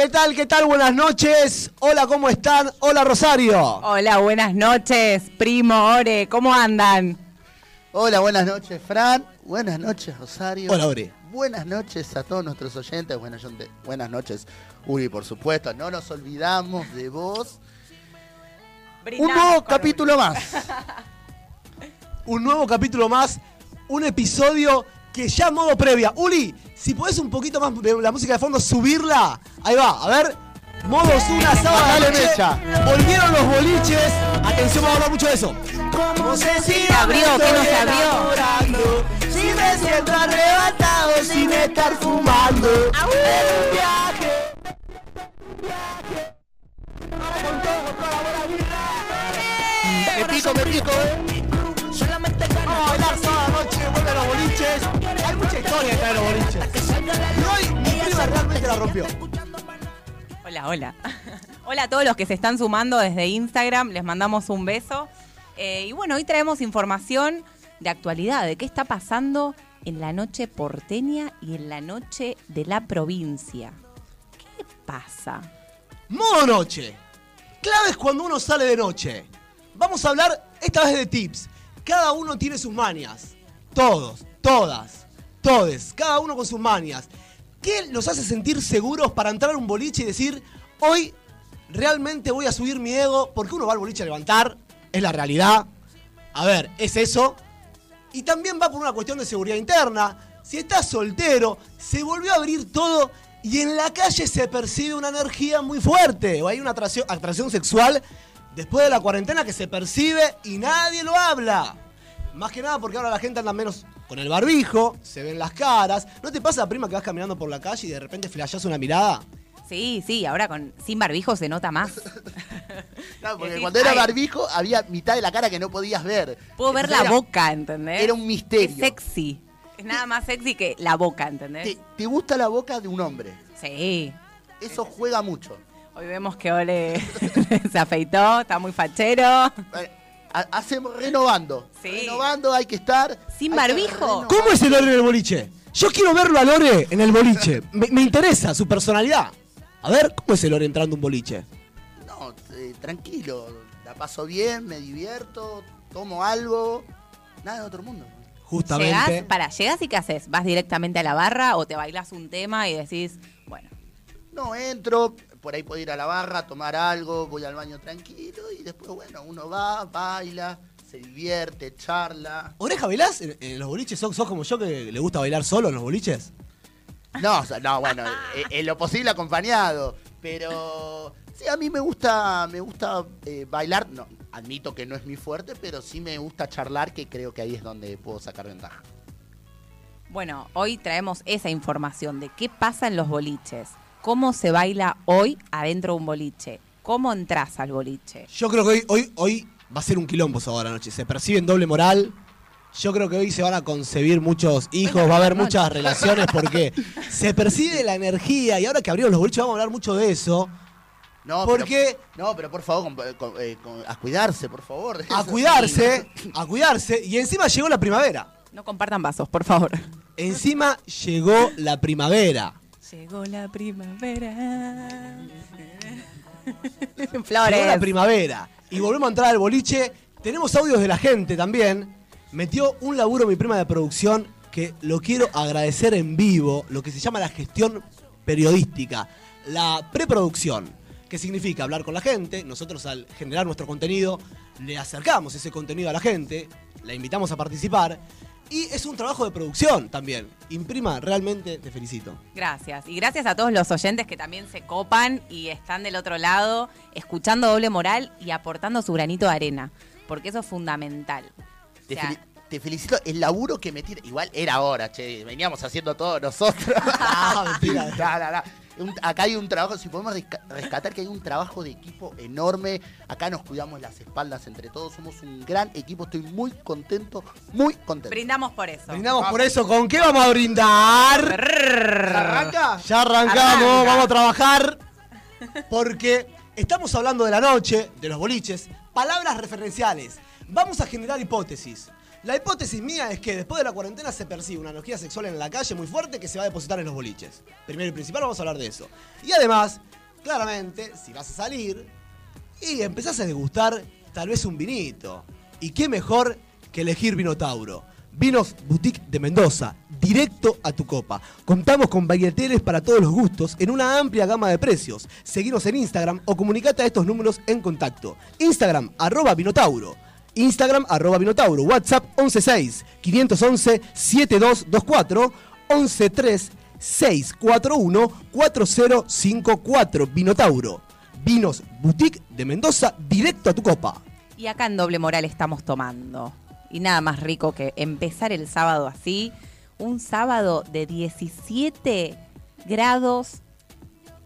¿qué tal? ¿Qué tal? Buenas noches. Hola, ¿cómo están? Hola, Rosario. Hola, buenas noches, primo Ore, ¿cómo andan? Hola, buenas noches, Fran. Buenas noches, Rosario. Hola, Ore. Buenas noches a todos nuestros oyentes. Buenas, buenas noches, Uri, por supuesto. No nos olvidamos de vos. Un nuevo capítulo más. un nuevo capítulo más. Un episodio que ya modo previa. Uri, si podés un poquito más la música de fondo, subirla. Ahí va, a ver. Modos una sábado mecha. Volvieron los boliches. Atención, vamos a hablar mucho de eso. ¿Cómo se abrió? ¿Qué no se abrió? Si me siento arrebatado sin estar fumando. Un viaje. Me pico, me pico, eh. Vamos a bailar sábado noche, vuelven los boliches. Hay mucha historia detrás de los boliches. Y hoy mi prima realmente la rompió. Hola, hola. Hola a todos los que se están sumando desde Instagram, les mandamos un beso. Eh, y bueno, hoy traemos información de actualidad, de qué está pasando en la noche porteña y en la noche de la provincia. ¿Qué pasa? Modo noche. Claves cuando uno sale de noche. Vamos a hablar esta vez de tips. Cada uno tiene sus manias. Todos, todas, todes. Cada uno con sus manias. ¿Qué los hace sentir seguros para entrar a un boliche y decir, hoy realmente voy a subir mi ego? Porque uno va al boliche a levantar, es la realidad. A ver, es eso. Y también va por una cuestión de seguridad interna. Si estás soltero, se volvió a abrir todo y en la calle se percibe una energía muy fuerte. O hay una atracción, atracción sexual después de la cuarentena que se percibe y nadie lo habla. Más que nada porque ahora la gente anda menos con el barbijo, se ven las caras. ¿No te pasa, prima, que vas caminando por la calle y de repente flashás una mirada? Sí, sí, ahora con sin barbijo se nota más. No, porque cuando era barbijo había mitad de la cara que no podías ver. Puedo ver la boca, ¿entendés? Era un misterio. Es sexy. Es nada más sexy que la boca, ¿entendés? ¿Te, te gusta la boca de un hombre? Sí. Eso juega mucho. Hoy vemos que Ole se afeitó, está muy fachero. Eh, ha- Hacemos renovando. Sí. Renovando hay que estar. Sin barbijo. ¿Cómo es el Lore en el boliche? Yo quiero verlo a Lore en el boliche. Me, me interesa su personalidad. A ver, ¿cómo es el Lore entrando a un boliche? No, eh, tranquilo. La paso bien, me divierto, tomo algo. Nada de otro mundo. Justamente. Llegás, para, llegás y ¿qué haces? ¿Vas directamente a la barra o te bailás un tema y decís, bueno, No, entro, por ahí puedo ir a la barra, tomar algo, voy al baño tranquilo y después, bueno, uno va, baila, se divierte, charla. ¿Oreja bailás en, en los boliches? ¿Sos, sos como yo que le gusta bailar solo en los boliches? No, no, bueno, eh, en lo posible acompañado, pero sí, a mí me gusta, me gusta eh, bailar, no, admito que no es mi fuerte, pero sí me gusta charlar, que creo que ahí es donde puedo sacar ventaja. bueno, hoy traemos esa información de qué pasa en los boliches. ¿Cómo se baila hoy adentro de un boliche? ¿Cómo entras al boliche? Yo creo que hoy, hoy, hoy va a ser un quilombo sábado a la noche. Se percibe en doble moral. Yo creo que hoy se van a concebir muchos hijos, va a haber muchas relaciones porque se percibe la energía y ahora que abrieron los boliches vamos a hablar mucho de eso. No, ¿Por pero-? No, pero por favor, con- con- eh, con- a cuidarse, por favor. A cuidarse, a cuidarse y encima llegó la primavera. No compartan vasos, por favor. Encima llegó la primavera. Llegó la primavera. Llegó Flores. la primavera. Y volvemos a entrar al boliche. Tenemos audios de la gente también. Metió un laburo mi prima de producción que lo quiero agradecer en vivo, lo que se llama la gestión periodística, la preproducción, que significa hablar con la gente. Nosotros al generar nuestro contenido le acercamos ese contenido a la gente, la invitamos a participar. Y es un trabajo de producción también. Imprima, realmente te felicito. Gracias. Y gracias a todos los oyentes que también se copan y están del otro lado, escuchando doble moral y aportando su granito de arena. Porque eso es fundamental. O Te, sea, fel- te felicito el laburo que me tira. Igual era ahora, che. Veníamos haciendo todo nosotros. Ah, mentira. No, no, no. Un- acá hay un trabajo, si podemos resca- rescatar que hay un trabajo de equipo enorme. Acá nos cuidamos las espaldas entre todos. Somos un gran equipo. Estoy muy contento, muy contento. brindamos por eso. Brindamos por eso. ¿Con qué vamos a brindar? ¿Arranca? Ya arrancamos, Arranca. vamos a trabajar. Porque estamos hablando de la noche, de los boliches, palabras referenciales. Vamos a generar hipótesis. La hipótesis mía es que después de la cuarentena se percibe una energía sexual en la calle muy fuerte que se va a depositar en los boliches. Primero y principal vamos a hablar de eso. Y además, claramente, si vas a salir y empezás a degustar tal vez un vinito. ¿Y qué mejor que elegir Vino Tauro? Vinos Boutique de Mendoza, directo a tu copa. Contamos con bagueteles para todos los gustos en una amplia gama de precios. Seguinos en Instagram o comunicate a estos números en contacto. Instagram, arroba Vinotauro. Instagram, arroba Vinotauro. WhatsApp 116 511 7224 113 641 4054 Vinotauro. Vinos Boutique de Mendoza, directo a tu copa. Y acá en Doble Moral estamos tomando. Y nada más rico que empezar el sábado así. Un sábado de 17 grados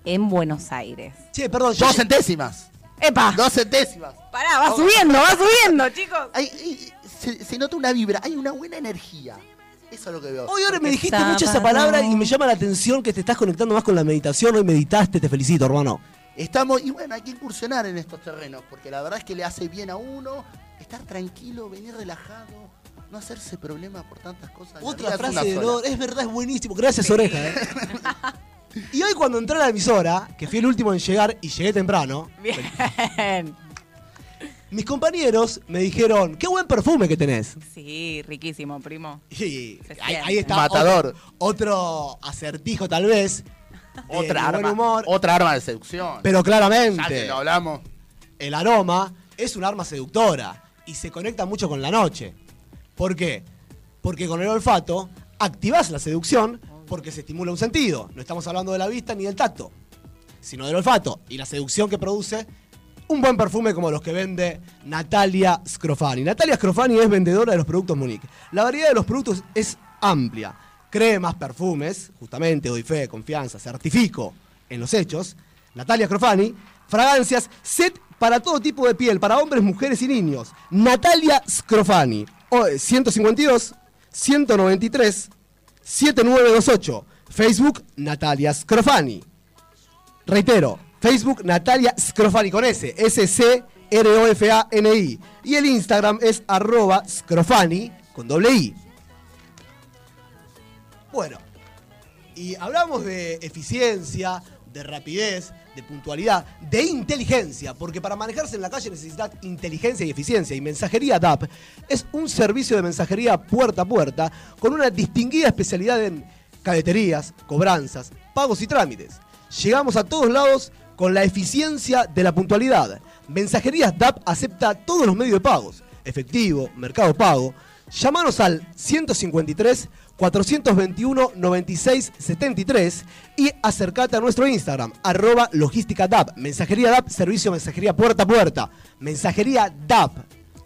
en Buenos Aires. Che, perdón, Dos centésimas. ¡Epa! Dos centésimas. Pará, va subiendo, va subiendo, chicos. Hay- hay- se, se nota una vibra, hay una buena energía. Eso es lo que veo. Hoy ahora me dijiste mucho esa palabra y me llama la atención que te estás conectando más con la meditación. Hoy meditaste, te felicito, hermano. Estamos, y bueno, hay que incursionar en estos terrenos, porque la verdad es que le hace bien a uno estar tranquilo, venir relajado, no hacerse problema por tantas cosas. La Otra vida es frase de sola. Es verdad, es buenísimo. Gracias, oreja. eh. y hoy cuando entré a la emisora, que fui el último en llegar y llegué temprano, Bien. Mis compañeros me dijeron, qué buen perfume que tenés. Sí, riquísimo, primo. Y ahí, está Matador. Otro, otro acertijo tal vez. Otra de arma, buen humor, otra arma de seducción. pero ya que claramente lo hablamos. el aroma es un arma seductora y se conecta mucho con la noche. ¿Por qué? Porque con el olfato activás la seducción porque se estimula un sentido. No estamos hablando de la vista ni del tacto, sino del olfato y la seducción que produce un buen perfume como los que vende Natalia Scrofani. Natalia Scrofani es vendedora de los productos Monique. La variedad de los productos es amplia. Cremas, perfumes, justamente doy fe, confianza, certifico en los hechos. Natalia Scrofani, fragancias, set para todo tipo de piel, para hombres, mujeres y niños. Natalia Scrofani, o- 152 193 7928. Facebook Natalia Scrofani. Reitero, Facebook Natalia Scrofani con S, S-C-R-O-F-A-N-I. Y el Instagram es arroba Scrofani con doble I. Bueno, y hablamos de eficiencia, de rapidez, de puntualidad, de inteligencia, porque para manejarse en la calle necesitas inteligencia y eficiencia. Y Mensajería DAP es un servicio de mensajería puerta a puerta con una distinguida especialidad en cadeterías, cobranzas, pagos y trámites. Llegamos a todos lados con la eficiencia de la puntualidad. Mensajerías DAP acepta todos los medios de pagos, efectivo, mercado pago. Llámanos al 153 421 96 73 y acercate a nuestro Instagram, arroba logística DAP, mensajería DAP, servicio mensajería puerta a puerta, mensajería DAP.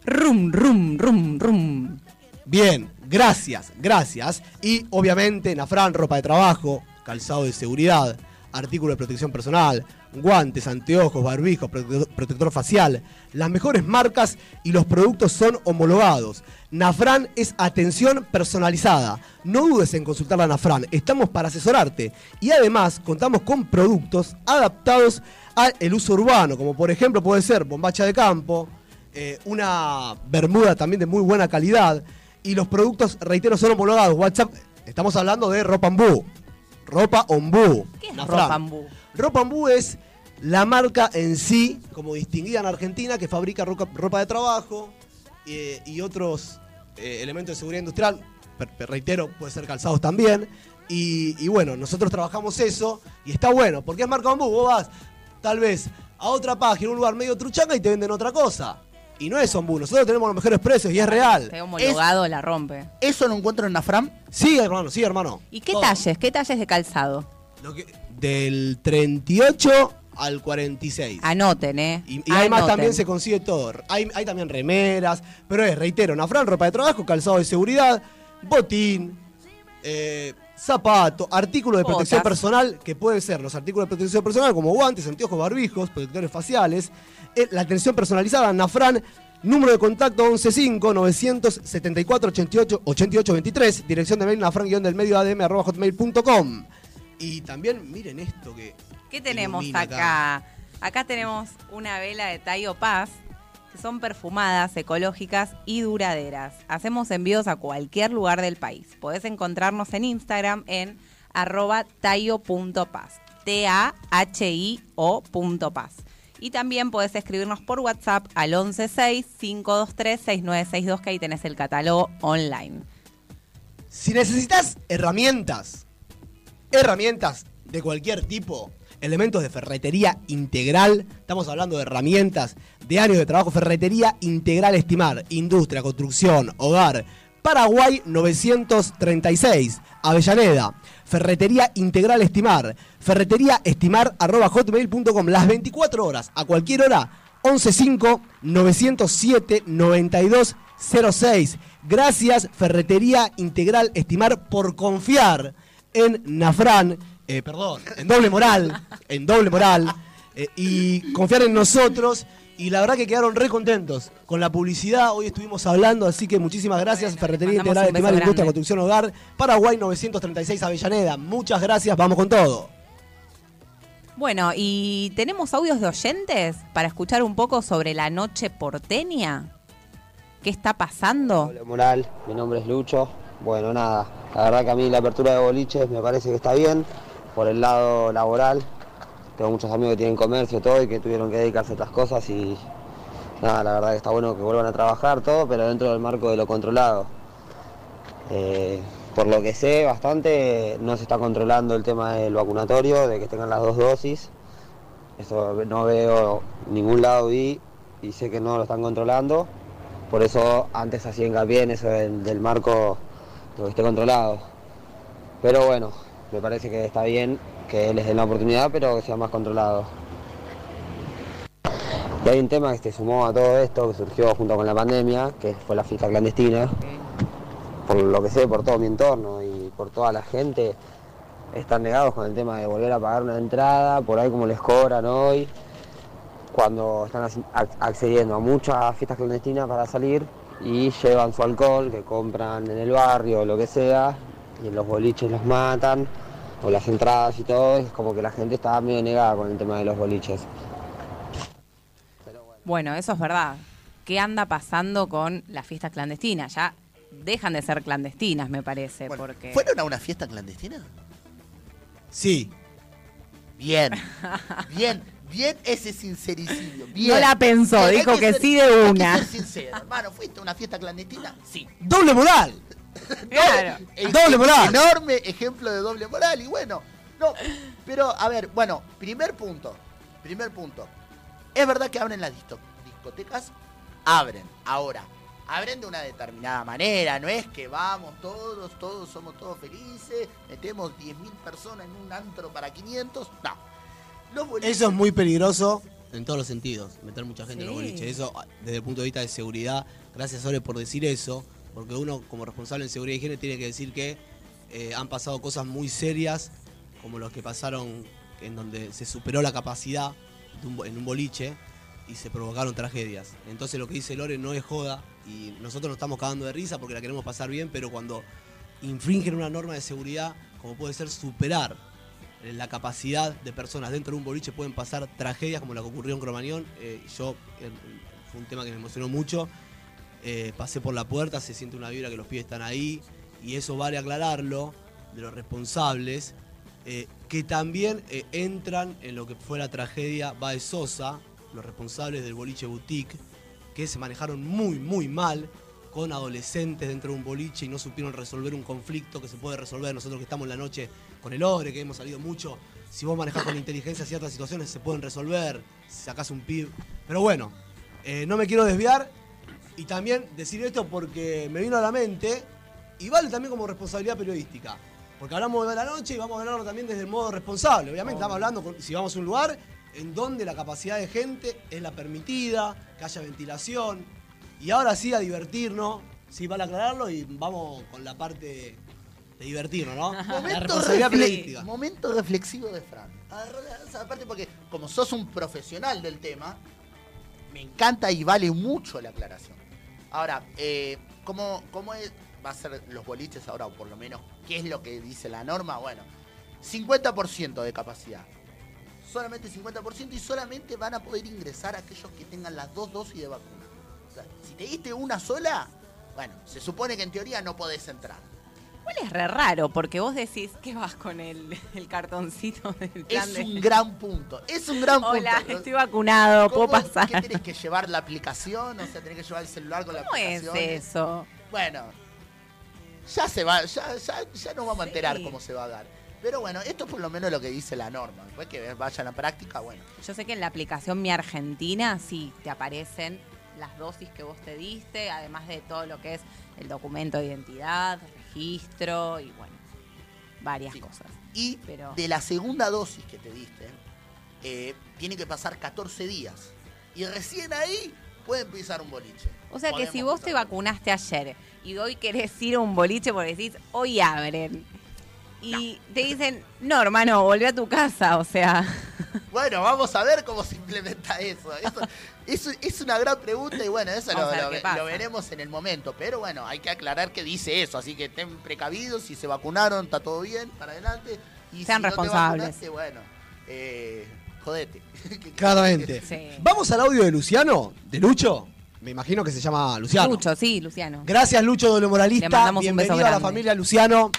Rum, rum, rum, rum. Bien, gracias, gracias. Y obviamente Nafran, ropa de trabajo, calzado de seguridad, artículo de protección personal, guantes, anteojos, barbijos, protector, facial. Las mejores marcas y los productos son homologados. Nafran es atención personalizada. No dudes en consultar a Nafran. Estamos para asesorarte. Y además contamos con productos adaptados al uso urbano, como por ejemplo puede ser bombacha de campo, eh, una bermuda también de muy buena calidad. Y los productos, reitero, son homologados. WhatsApp, estamos hablando de ropa Ambú. Ropa Ombú. ¿Qué es Nafran. ropa ambú? Ropa Ambú es la marca en sí, como distinguida en Argentina, que fabrica roca- ropa de trabajo eh, y otros eh, elementos de seguridad industrial. Per- per- reitero, puede ser calzados también. Y, y bueno, nosotros trabajamos eso y está bueno, porque es marca Bambú. Vos vas tal vez a otra página, un lugar medio truchanga y te venden otra cosa. Y no es Ombú, nosotros tenemos los mejores precios y es real. Este homologado la rompe. ¿Eso lo encuentro en Nafram? Sí, hermano, sí, hermano. ¿Y qué Todo. talles? ¿Qué talles de calzado? Lo que- del 38 al 46. Anoten, ¿eh? Y, y además Anoten. también se consigue todo. Hay, hay también remeras, pero es, reitero, Nafran, ropa de trabajo, calzado de seguridad, botín, eh, zapato, artículos de Botas. protección personal, que pueden ser los artículos de protección personal como guantes, anteojos, barbijos, protectores faciales, la atención personalizada, Nafran, número de contacto 115-974-88-88-23, dirección de mail nafran del medio adm arroba hotmail.com. Y también miren esto que... ¿Qué tenemos acá? acá? tenemos una vela de Tayo Paz, que que son perfumadas, ecológicas y duraderas. Hacemos envíos a cualquier lugar del país. Podés encontrarnos en Instagram en arroba tayo.paz. T-A-H-I-O.paz. Y también podés escribirnos por WhatsApp al 116-523-6962, que ahí tenés el catálogo online. Si necesitas herramientas, herramientas de cualquier tipo, elementos de ferretería integral, estamos hablando de herramientas de años de trabajo, ferretería integral estimar, industria, construcción, hogar, Paraguay 936, Avellaneda. Ferretería Integral Estimar. Ferretería Estimar arroba hotmail.com. Las 24 horas, a cualquier hora, 115 907 9206. Gracias, Ferretería Integral Estimar, por confiar en Nafran, eh, perdón, en doble moral, en doble moral, eh, y confiar en nosotros. Y la verdad que quedaron re contentos con la publicidad. Hoy estuvimos hablando, así que muchísimas gracias. Bueno, Ferretería Integral Estimar, Industria. Construcción Hogar, Paraguay 936 Avellaneda. Muchas gracias, vamos con todo. Bueno, y tenemos audios de oyentes para escuchar un poco sobre la noche porteña. ¿Qué está pasando? Hola Moral, mi nombre es Lucho. Bueno, nada, la verdad que a mí la apertura de boliches me parece que está bien por el lado laboral. Tengo muchos amigos que tienen comercio todo y que tuvieron que dedicarse a otras cosas y nada, la verdad que está bueno que vuelvan a trabajar todo, pero dentro del marco de lo controlado. Eh, por lo que sé bastante, no se está controlando el tema del vacunatorio, de que tengan las dos dosis. Eso no veo ningún lado vi y sé que no lo están controlando. Por eso antes hacía hincapié en eso del, marco de que esté controlado. Pero bueno, me parece que está bien que les den la oportunidad, pero que sea más controlado. Y hay un tema que se sumó a todo esto, que surgió junto con la pandemia, que fue la fiesta clandestina. Por lo que sé, por todo mi entorno y por toda la gente, están negados con el tema de volver a pagar una entrada, por ahí como les cobran hoy, cuando están ac- ac- accediendo a muchas fiestas clandestinas para salir y llevan su alcohol que compran en el barrio o lo que sea, y en los boliches los matan, o las entradas y todo, es como que la gente está medio negada con el tema de los boliches. Bueno, eso es verdad. ¿Qué anda pasando con las fiestas clandestinas? Ya dejan de ser clandestinas, me parece, Bueno, porque... ¿Fueron a una fiesta clandestina? Sí, Bien, bien, bien ese sincericidio. Bien. No la pensó, Hay dijo que ser- sí de hay que una. ser sincero, hermano, ¿fuiste a una fiesta clandestina? Sí. doble moral. Claro. El- Doble el moral. Enorme ejemplo de doble moral. Y bueno, no. Pero, a ver, bueno, primer punto. Primer punto. Es verdad que abren las discotecas. Abren. Ahora, abren de una determinada manera. No es que vamos todos, todos somos todos felices. Metemos 10.000 personas en un antro para 500. No. Los boliches- Eso es muy peligroso en todos los sentidos, meter mucha gente en los Sí. boliches. Eso, desde el punto de vista de seguridad, gracias Ore por decir eso, porque uno como responsable en seguridad y higiene tiene que decir que eh, han pasado cosas muy serias, como los que pasaron en donde se superó la capacidad en un boliche y se provocaron tragedias. Entonces lo que dice Lore no es joda y nosotros nos estamos cagando de risa porque la queremos pasar bien, pero cuando infringen una norma de seguridad, como puede ser superar la capacidad de personas dentro de un boliche pueden pasar tragedias como la que ocurrió en Cromañón. Eh, yo, eh, fue un tema que me emocionó mucho. Eh, pasé por la puerta, se siente una vibra que los pies están ahí y eso vale aclararlo de los responsables eh, que también eh, entran en lo que fue la tragedia Baez Sosa, los responsables del boliche boutique, que se manejaron muy, muy mal con adolescentes dentro de un boliche y no supieron resolver un conflicto que se puede resolver. Nosotros que estamos en la noche con el Ore, que hemos salido mucho, si vos manejás con inteligencia ciertas situaciones se pueden resolver, si sacás un pib. Pero bueno, no me quiero desviar y también decir esto porque me vino a la mente y vale también como responsabilidad periodística. Porque hablamos de la noche y vamos a hablarlo también desde el modo responsable. Obviamente estamos hablando, con- si vamos a un lugar en donde la capacidad de gente es la permitida, que haya ventilación. Y ahora sí a divertirnos, sí, vale aclararlo y vamos con la parte de divertirnos, ¿no? la Momento, responsabilidad refle- periodística. momento reflexivo de Fran. Agarró la- esa parte porque como sos un profesional del tema, me encanta y vale mucho la aclaración. Ahora, eh, ¿cómo, ¿cómo es- va a ser los boliches ahora? O por lo menos, ¿qué es lo que dice la norma? Bueno, 50% de capacidad. Solamente 50% y solamente van a poder ingresar aquellos que tengan las dos dosis de vacuna. sea, si te diste una sola, bueno, se supone que en teoría no podés entrar. Es re raro, porque vos decís que vas con el, el cartoncito del plan Es de... un gran punto. Es un gran Hola, punto. estoy vacunado, puedo ¿Cómo- pasar. ¿Qué tenés que llevar la aplicación? O sea, tenés que llevar el celular con la ¿Cómo es aplicación. eso? Bueno, ya se va, ya, ya, ya nos vamos a enterar Sí. cómo se va a dar. Pero bueno, esto es por lo menos lo que dice la norma. Después que vayan a la práctica, bueno. Yo sé que en la aplicación Mi Argentina sí te aparecen las dosis que vos te diste, además de todo lo que es el documento de identidad, registro y bueno, varias Sí. cosas. Y Pero- de la segunda dosis que te diste, eh, tiene que pasar 14 días. Y recién ahí puede empezar un boliche. O sea que si vos te empezar vacunaste ayer y hoy querés ir a un boliche porque decís, hoy abren. Y te dicen, no, hermano, volvé a tu casa. O sea, Bueno, vamos a ver cómo se implementa eso. Eso, eso es una gran pregunta y bueno, eso lo, veremos en el momento. Pero bueno, hay que aclarar que dice eso, así que estén precavidos, si se vacunaron, está todo bien, para adelante. Y Sean si no te responsables. vacunaste, bueno, eh, jodete. Claramente. Sí. Vamos al audio de Luciano, de Lucho. Me imagino que se llama Luciano. Lucho, sí, Luciano. Gracias, Lucho, doble Le moralista. mandamos un beso Bienvenido a la familia Luciano.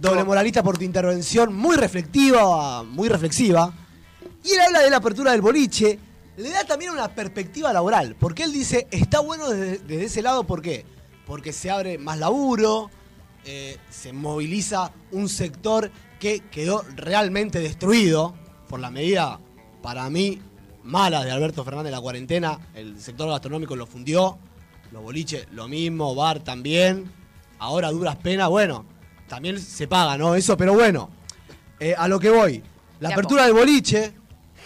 Doble moralista por tu intervención muy reflectiva, muy reflexiva. Y él habla de la apertura del boliche, le da también una perspectiva laboral, porque él dice, está bueno desde, ese lado, ¿por qué? Porque se abre más laburo, eh, se moviliza un sector que quedó realmente destruido por la medida, para mí, mala de Alberto Fernández la cuarentena, el sector gastronómico lo fundió, los boliches lo mismo, bar también, ahora duras penas, bueno, también se paga, ¿no? Eso, pero bueno, eh, a lo que voy, la apertura del boliche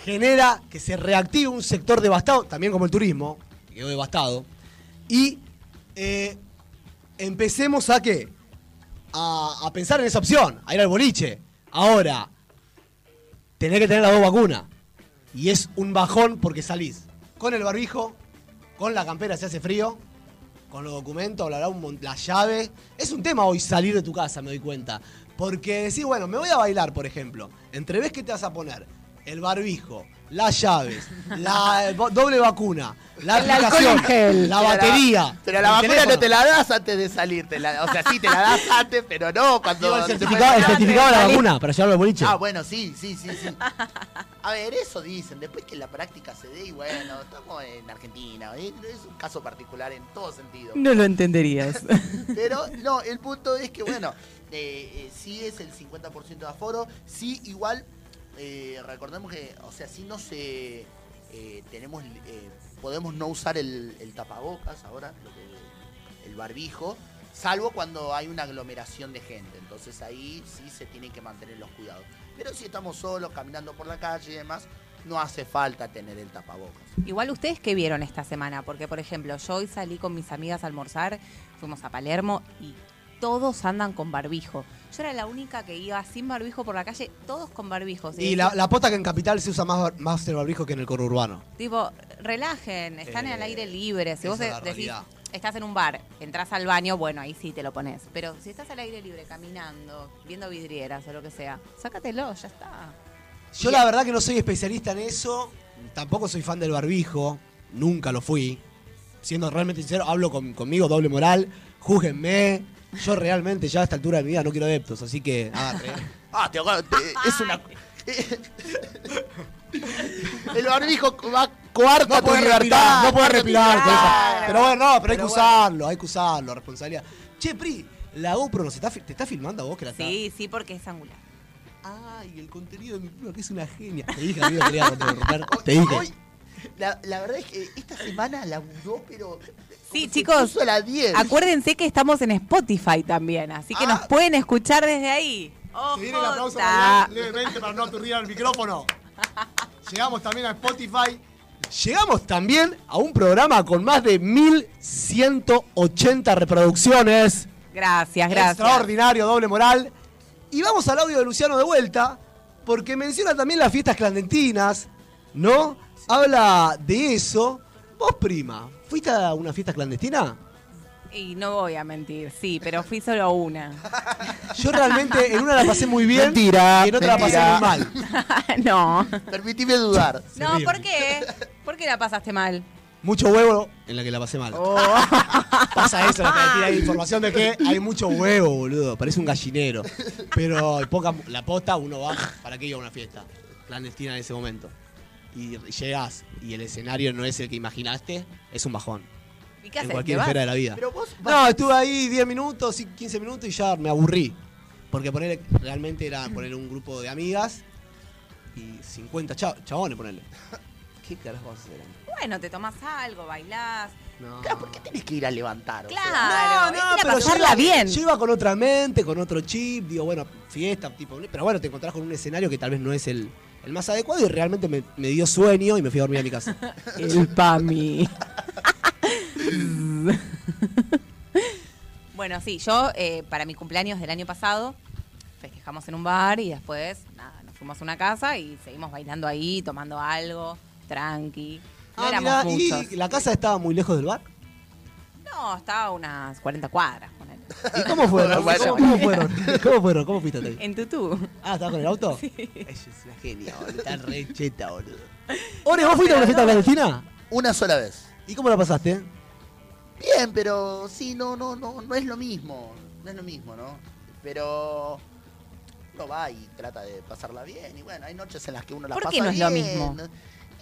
genera que se reactive un sector devastado, también como el turismo, que quedó devastado, y eh, empecemos a qué? A, a pensar en esa opción, a ir al boliche. Ahora, tenés que tener las dos vacunas. Y es un bajón porque salís con el barbijo, con la campera si hace frío, con los documentos, bla, bla, un la llave. Es un tema hoy salir de tu casa, me doy cuenta. Porque decís, bueno, me voy a bailar, por ejemplo. Entre ves que te vas a poner el barbijo, las llaves, la eh, doble vacuna, la El alcohol aplicación, en gel. la Pero batería. Pero la vacuna teléfono. no te la das antes de salir. te la- o sea, sí, te la das antes, pero no cuando. Digo, el certificado, el certificado de la vacuna para llevarlo al boliche. Ah, bueno, sí, sí, sí, sí. A ver, eso dicen. Después que la práctica se dé y bueno, estamos en Argentina. Es es un caso particular en todo sentido. No lo entenderías. Pero no, el punto es que, bueno, eh, eh, sí es el 50% de aforo. Sí, igual, eh, recordemos que, o sea, sí no se. eh, tenemos. eh, podemos no usar el, el tapabocas ahora, lo que- el barbijo, salvo cuando hay una aglomeración de gente. Entonces ahí sí se tienen que mantener los cuidados. Pero si estamos solos, caminando por la calle y demás, no hace falta tener el tapabocas. Igual ustedes qué vieron esta semana, porque por ejemplo, yo hoy salí con mis amigas a almorzar, fuimos a Palermo y todos andan con barbijo. Yo era la única que iba sin barbijo por la calle, todos con barbijos. Y la, la posta que en Capital se usa más, bar- más el barbijo que en el conurbano. Tipo, relajen, están Eh, al aire libre. Si vos esa es de- la decís, realidad. estás en un bar, entras al baño, bueno, ahí sí te lo pones. Pero si estás al aire libre, caminando, viendo vidrieras o lo que sea, sácatelo, ya está. Yo la verdad que no soy especialista en eso, tampoco soy fan del barbijo, nunca lo fui. Siendo realmente sincero, hablo con- conmigo doble moral, júguenme. Yo realmente ya a esta altura de mi vida no quiero adeptos, así que. Ah, te, te- es una. El barbijo va coarta No tu libertad. respirar, no puedes respirar. con eso. Claro. Pero bueno, no, pero hay que usarlo, hay que usarlo, responsabilidad. Che, Pri, la GoPro nos está, te está filmando a vos que la está- Sí, sí, porque es angular. Ay, el contenido de mi prima que es una genia. Te dije, amigo, quería romper. Te dije. Hoy, la, la verdad es que esta semana laburó, pero. Sí, chicos, puso a las 10. Acuérdense que estamos en Spotify también, así que Ah. nos pueden escuchar desde ahí. Se viene el aplauso Ojota. para bailar levemente para no aturdir al micrófono. Llegamos también a Spotify. Llegamos también a un programa con más de 1180 reproducciones. Gracias, gracias. Extraordinario, doble moral. Y vamos al audio de Luciano de vuelta, porque menciona también las fiestas clandestinas, ¿no? Habla de eso. Vos, prima, ¿fuiste a una fiesta clandestina? Y no voy a mentir, sí, pero fui solo una. Yo realmente en una la pasé muy bien Mentira, y en otra mentira. la pasé muy mal. no. Permitime dudar. No. ¿por qué? ¿Por qué la pasaste mal? Mucho huevo en la que la pasé mal. Oh. Pasa eso, la Clandestina, hay información de que hay mucho huevo, boludo. Parece un gallinero. Pero hay poca, la posta, uno va, ¿para qué iba a una fiesta? Clandestina en ese momento. Y llegas y el escenario no es el que imaginaste, es un bajón. ¿Y qué En haces? cualquier ¿Te vas? esfera de la vida. Pero vos No, estuve ahí 10 minutos, y 15 minutos y ya me aburrí. Porque poner, realmente era poner un grupo de amigas y 50 cha- chabones, ponerle. ¿Qué carajo vas a hacer? Bueno, te tomas algo, bailás. No. Claro, ¿por qué tenés que ir a levantar? O sea, Claro, es ir a pero yo pasarla iba- bien. Yo iba con otra mente, con otro chip, digo, bueno, fiesta, tipo. Pero bueno, te encontrás con un escenario que tal vez no es el, el más adecuado y realmente me, me dio sueño y me fui a dormir a mi casa. El PAMI. bueno, sí, yo eh, para mi cumpleaños del año pasado festejamos en un bar y después, nada, nos fuimos a una casa y seguimos bailando ahí, tomando algo, tranqui. No Ah, éramos mirá, muchos. ¿Y la casa estaba muy lejos del bar? No, estaba a unas 40 cuadras. ¿Y cómo fueron? Bueno. ¿Cómo, cómo fueron? ¿Cómo fueron? ¿Cómo fuiste ahí? En Tutú. Ah, ¿estabas con el auto? Sí. Ella es una genia, boludo. Está re cheta, boludo. Ore, ¿vos fuiste a una fiesta clandestina? Una sola vez. ¿Y cómo la pasaste? Bien, pero sí, no, no, no, no es lo mismo. No es lo mismo, ¿no? Pero uno va y trata de pasarla bien. Y bueno, hay noches en las que uno la ¿Por pasa qué no es lo bien. mismo?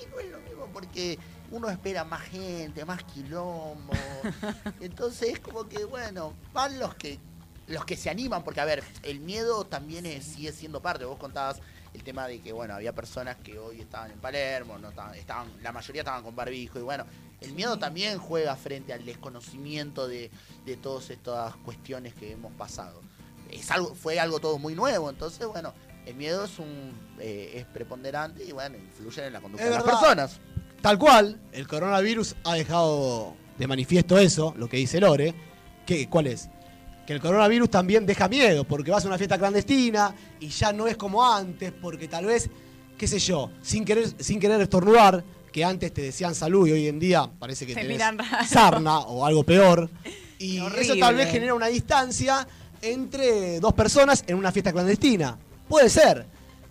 Y no es lo mismo porque uno espera más gente, más quilombo. Entonces, como que bueno, van los que los que se animan, porque a ver, el miedo también es- sigue siendo parte. Vos contabas el tema de que, bueno, había personas que hoy estaban en Palermo, no estaban, estaban, la mayoría estaban con barbijo, y bueno, el miedo también juega frente al desconocimiento de, de todas estas cuestiones que hemos pasado. Es algo, fue algo todo muy nuevo, entonces, bueno, el miedo es un eh, es preponderante y bueno, influye en la conducta Es de las personas. Tal cual, el coronavirus ha dejado de manifiesto eso, lo que dice Lore. ¿Qué, ¿Cuál es? Que el coronavirus también deja miedo, porque vas a una fiesta clandestina y ya no es como antes, porque tal vez, qué sé yo, sin querer, sin querer estornudar, que antes te decían salud y hoy en día parece que Te miran raro. sarna o algo peor. Y Horrible. eso tal vez genera una distancia entre dos personas en una fiesta clandestina. Puede ser.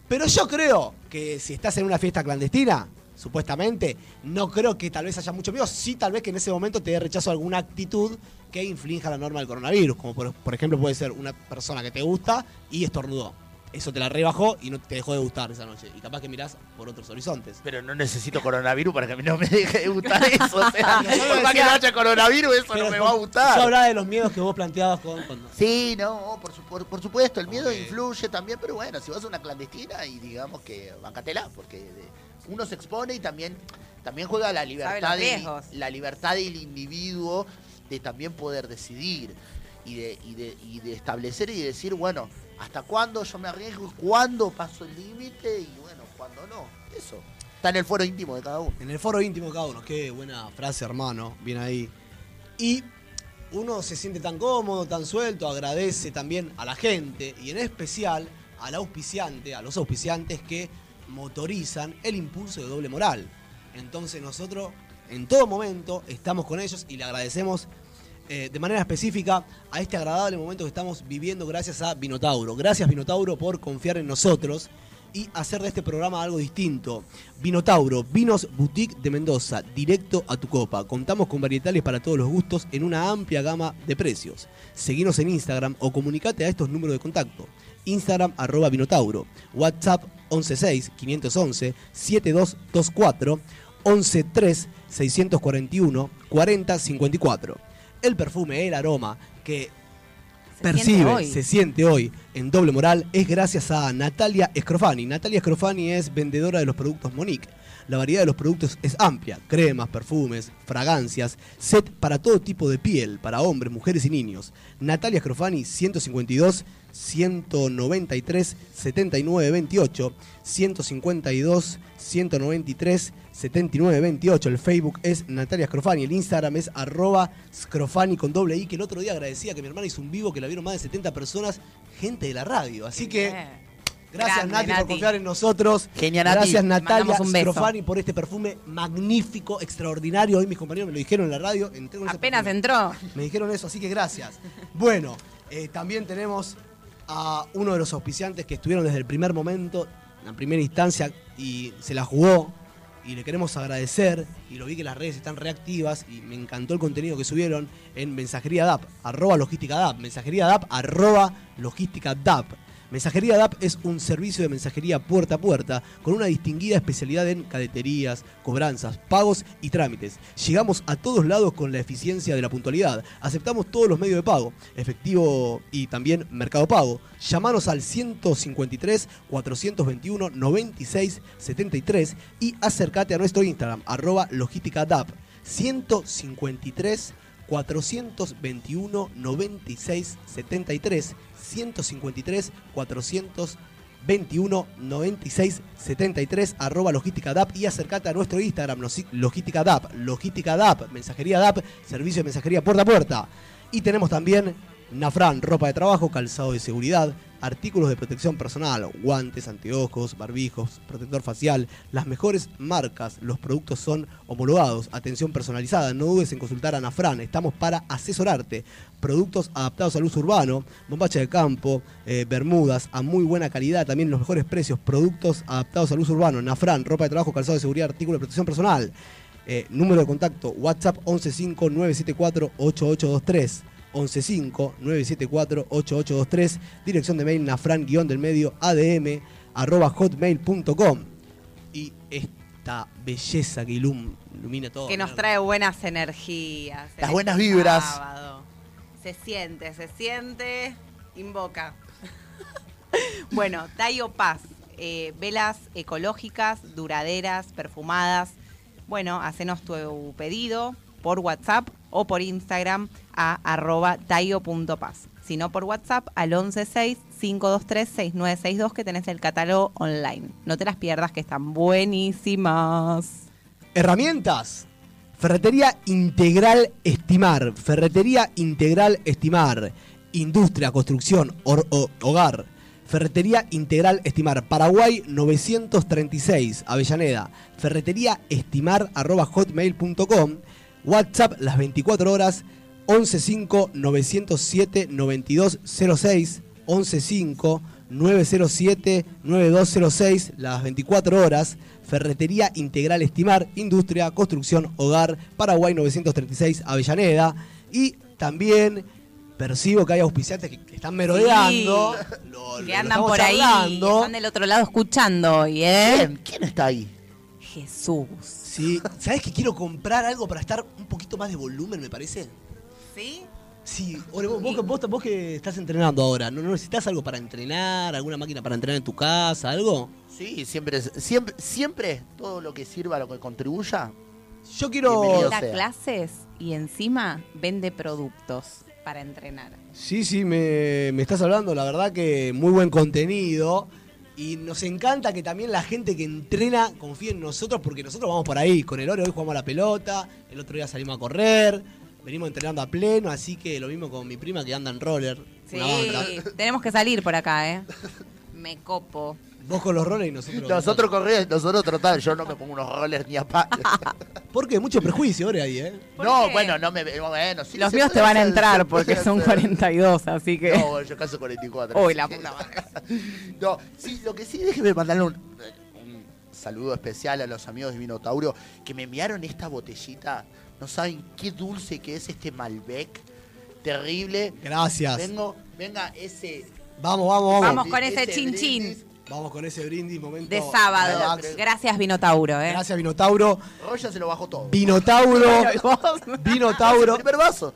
Pero yo creo que si estás en una fiesta clandestina, supuestamente, no creo que tal vez haya mucho miedo. Sí, tal vez que en ese momento te dé rechazo a alguna actitud que inflinja la norma del coronavirus. Como por, por ejemplo puede ser una persona que te gusta y estornudó. Eso te la rebajó y no te dejó de gustar esa noche. Y capaz que mirás por otros horizontes. Pero no necesito coronavirus para que a mí no me deje de gustar eso. O sea, Yo por más que no haya coronavirus, eso no me con- va a gustar. Yo hablaba de los miedos que vos planteabas con... cuando- Sí, no, por, su- por, por supuesto, el miedo influye también, pero bueno, si vas a una clandestina y digamos que bancatela, porque de- uno se expone y también, también juega la libertad, del, la libertad del individuo de también poder decidir y de, y, de, y de establecer y decir, bueno, hasta cuándo yo me arriesgo, cuándo paso el límite y bueno, cuándo no. Eso está en el foro íntimo de cada uno. En el foro íntimo de cada uno. Qué buena frase, hermano. Bien ahí. Y uno se siente tan cómodo, tan suelto, agradece también a la gente y en especial al auspiciante, a los auspiciantes que motorizan el impulso de doble moral. Entonces nosotros en todo momento estamos con ellos y le agradecemos eh, de manera específica a este agradable momento que estamos viviendo gracias a Vinotauro. Gracias Vinotauro por confiar en nosotros y hacer de este programa algo distinto. Vinotauro, Vinos Boutique de Mendoza, directo a tu copa. Contamos con varietales para todos los gustos en una amplia gama de precios. Seguinos en Instagram o comunicate a estos números de contacto. Instagram arroba Vinotauro, WhatsApp 116-511-7224, 113-641-4054. El perfume, el aroma que Se percibe, siente hoy. se siente hoy en doble moral es gracias a Natalia Scrofani. Natalia Scrofani es vendedora de los productos Monique. La variedad de los productos es amplia, cremas, perfumes, fragancias, set para todo tipo de piel, para hombres, mujeres y niños. Natalia Scrofani 152 193 79 28 152 193 79 28 el Facebook es Natalia Scrofani el Instagram es arroba Scrofani con doble I que el otro día agradecía que mi hermana hizo un vivo que la vieron más de 70 personas gente de la radio así que gracias Grande, Nati, por confiar en nosotros Genia, Nati. gracias Natalia. Scrofani por este perfume magnífico extraordinario hoy mis compañeros me lo dijeron en la radio entré con ese Apenas entró. Me dijeron eso, así que gracias. Bueno, eh, también tenemos a uno de los auspiciantes que estuvieron desde el primer momento, en la primera instancia, y se la jugó y le queremos agradecer, y lo vi que las redes están reactivas, y me encantó el contenido que subieron en mensajería DAP, arroba logística DAP, mensajería arroba logística DAP. Mensajería DAP es un servicio de mensajería puerta a puerta con una distinguida especialidad en cadeterías, cobranzas, pagos y trámites. Llegamos a todos lados con la eficiencia de la puntualidad. Aceptamos todos los medios de pago, efectivo y también mercado pago. Llámanos al 153 421 96 73 y acércate a nuestro Instagram, arroba logística DAP. 153 421 96 73 153 421 96 73 arroba logística DAP y acercate a nuestro Instagram logística DAP, logística DAP, mensajería DAP, servicio de mensajería puerta a puerta. Y tenemos también Nafran, ropa de trabajo, calzado de seguridad, artículos de protección personal, guantes, anteojos, barbijos, protector facial, las mejores marcas, los productos son homologados, atención personalizada, no dudes en consultar a Nafran, estamos para asesorarte, productos adaptados al uso urbano, bombacha de campo, eh, bermudas a muy buena calidad, también los mejores precios, productos adaptados al uso urbano, Nafran, ropa de trabajo, calzado de seguridad, artículos de protección personal, eh, número de contacto, WhatsApp 115 8823 115-974-8823, dirección de mail nafran-del medio adm arroba hotmail.com. Y esta belleza que ilumina todo. Que nos trae buenas energías. Las buenas vibras. Se siente, se siente, invoca. bueno, Tayo Paz, eh, velas ecológicas, duraderas, perfumadas. Bueno, hacenos tu pedido por WhatsApp o por Instagram a arroba tayo.paz. Si no por WhatsApp al 116-523-6962 que tenés el catálogo online. No te las pierdas que están buenísimas. Herramientas. Ferretería Integral Estimar. Ferretería Integral Estimar. Industria, construcción, hogar. Ferretería Integral Estimar. Paraguay 936, Avellaneda. Ferretería Estimar arroba hotmail.com. WhatsApp las 24 horas 115 907 9206 115 907 9206 las 24 horas Ferretería Integral Estimar Industria Construcción Hogar Paraguay 936 Avellaneda y también percibo que hay auspiciantes que, están merodeando que andan por ahí están del otro lado escuchando hoy ¿eh? ¿Quién? ¿Quién está ahí? Jesús Sí, ¿sabes que quiero comprar algo para estar un poquito más de volumen, me parece? ¿Sí? Sí, vos, vos, que estás entrenando ahora, ¿no necesitas algo para entrenar? ¿Alguna máquina para entrenar en tu casa? ¿Algo? Sí, siempre, siempre, siempre todo lo que sirva, lo que contribuya. Yo quiero. Da clases y encima vende productos para entrenar. Sí, sí, me, me estás hablando, la verdad que muy buen contenido. Y nos encanta que también la gente que entrena confíe en nosotros porque nosotros vamos por ahí. Con el oro hoy jugamos a la pelota, el otro día salimos a correr, venimos entrenando a pleno, así que lo mismo con mi prima que anda en roller. Sí, tenemos que salir por acá, ¿eh? Me copo. Vos con los rollers y nosotros. Nosotros correr, nosotros trotar, yo no me pongo unos rollers ni a pa. ¿Por qué? Mucho prejuicio ahora ahí, ¿eh? No, bueno, no me. Bueno, sí, Los míos te van a entrar porque son 42, así que. No, yo caso 44. Uy, la puta madre. no, sí, lo que sí, déjeme mandarle un, un saludo especial a los amigos de Vinotauro que me enviaron esta botellita. No saben qué dulce que es este Malbec. Terrible. Gracias. Vengo, venga ese. Vamos, vamos, vamos. Vamos con ese, chin chin. Vamos con ese brindis, momento. De sábado. Gracias, Vinotauro, ¿eh? Gracias, Vinotauro. Roya se lo bajó todo. Vinotauro. Vinotauro. Primer vaso.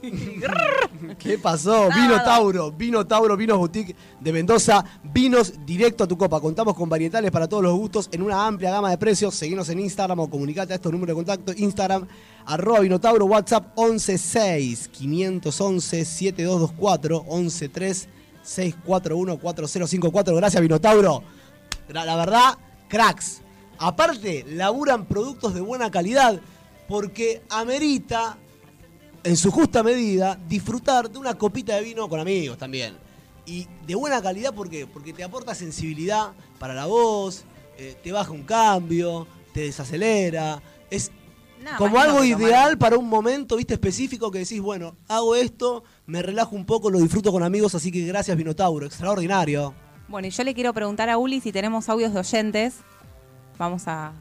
¿Qué pasó? Vino Tauro, Vino Tauro, Vinos Boutique de Mendoza, vinos directo a tu copa. Contamos con varietales para todos los gustos en una amplia gama de precios. Seguinos en Instagram o comunicate a estos números de contacto. Instagram, arroba Vinotauro, WhatsApp 116 511 7224 113 641-4054. Gracias, Vinotauro. La, verdad, cracks. Aparte, laburan productos de buena calidad porque amerita, en su justa medida, disfrutar de una copita de vino con amigos también. Y de buena calidad, ¿por qué? Porque te aporta sensibilidad para la voz, eh, te baja un cambio, te desacelera. Es como algo ideal para un momento, viste, específico que decís, bueno, hago esto, me relajo un poco, lo disfruto con amigos, así que gracias Vinotauro, extraordinario. Bueno, y yo le quiero preguntar a Uli si tenemos audios de oyentes. Vamos a,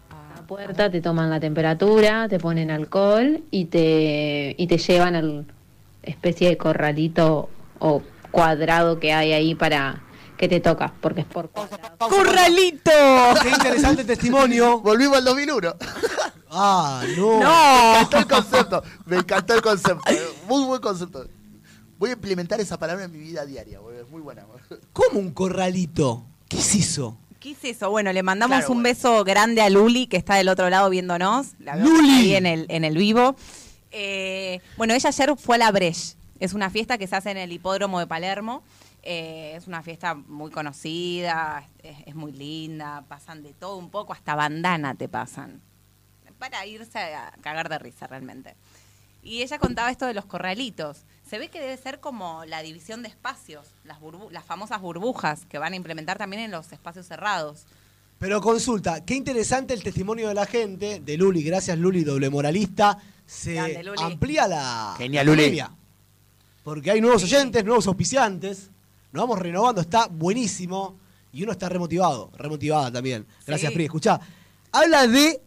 puerta, te toman la temperatura, te ponen alcohol y te, y te llevan al especie de corralito o cuadrado que hay ahí para que te toca, porque es por cuadrado. ¡Corralito! Qué interesante testimonio. Volvimos al 2001. Ah, no. Me ¡No! encantó el concepto. Me encantó el concepto. Muy buen concepto. Voy a implementar esa palabra en mi vida diaria. boludo. Es muy buena. boludo. ¿Cómo un corralito? ¿Qué es eso? ¿Qué es eso? Bueno, le mandamos Claro, un bueno. beso grande a Luli, que está del otro lado viéndonos. La vemos ¡Luli! ahí en el, en el vivo. Eh, bueno, ella ayer fue a la Breche. Es una fiesta que se hace en el hipódromo de Palermo. Eh, es una fiesta muy conocida, es, es muy linda, pasan de todo un poco, hasta bandana te pasan. Para irse a cagar de risa realmente. Y ella contaba esto de los corralitos. Se ve que debe ser como la división de espacios, las, burbu- las famosas burbujas que van a implementar también en los espacios cerrados. Pero consulta, qué interesante el testimonio de la gente, de Luli, gracias Luli, doble moralista, se Grande, Luli. amplía la Genial, Luli. familia. Porque hay nuevos oyentes, nuevos auspiciantes, nos vamos renovando, está buenísimo y uno está remotivado, remotivada también. Gracias Sí. Pri, escuchá, habla de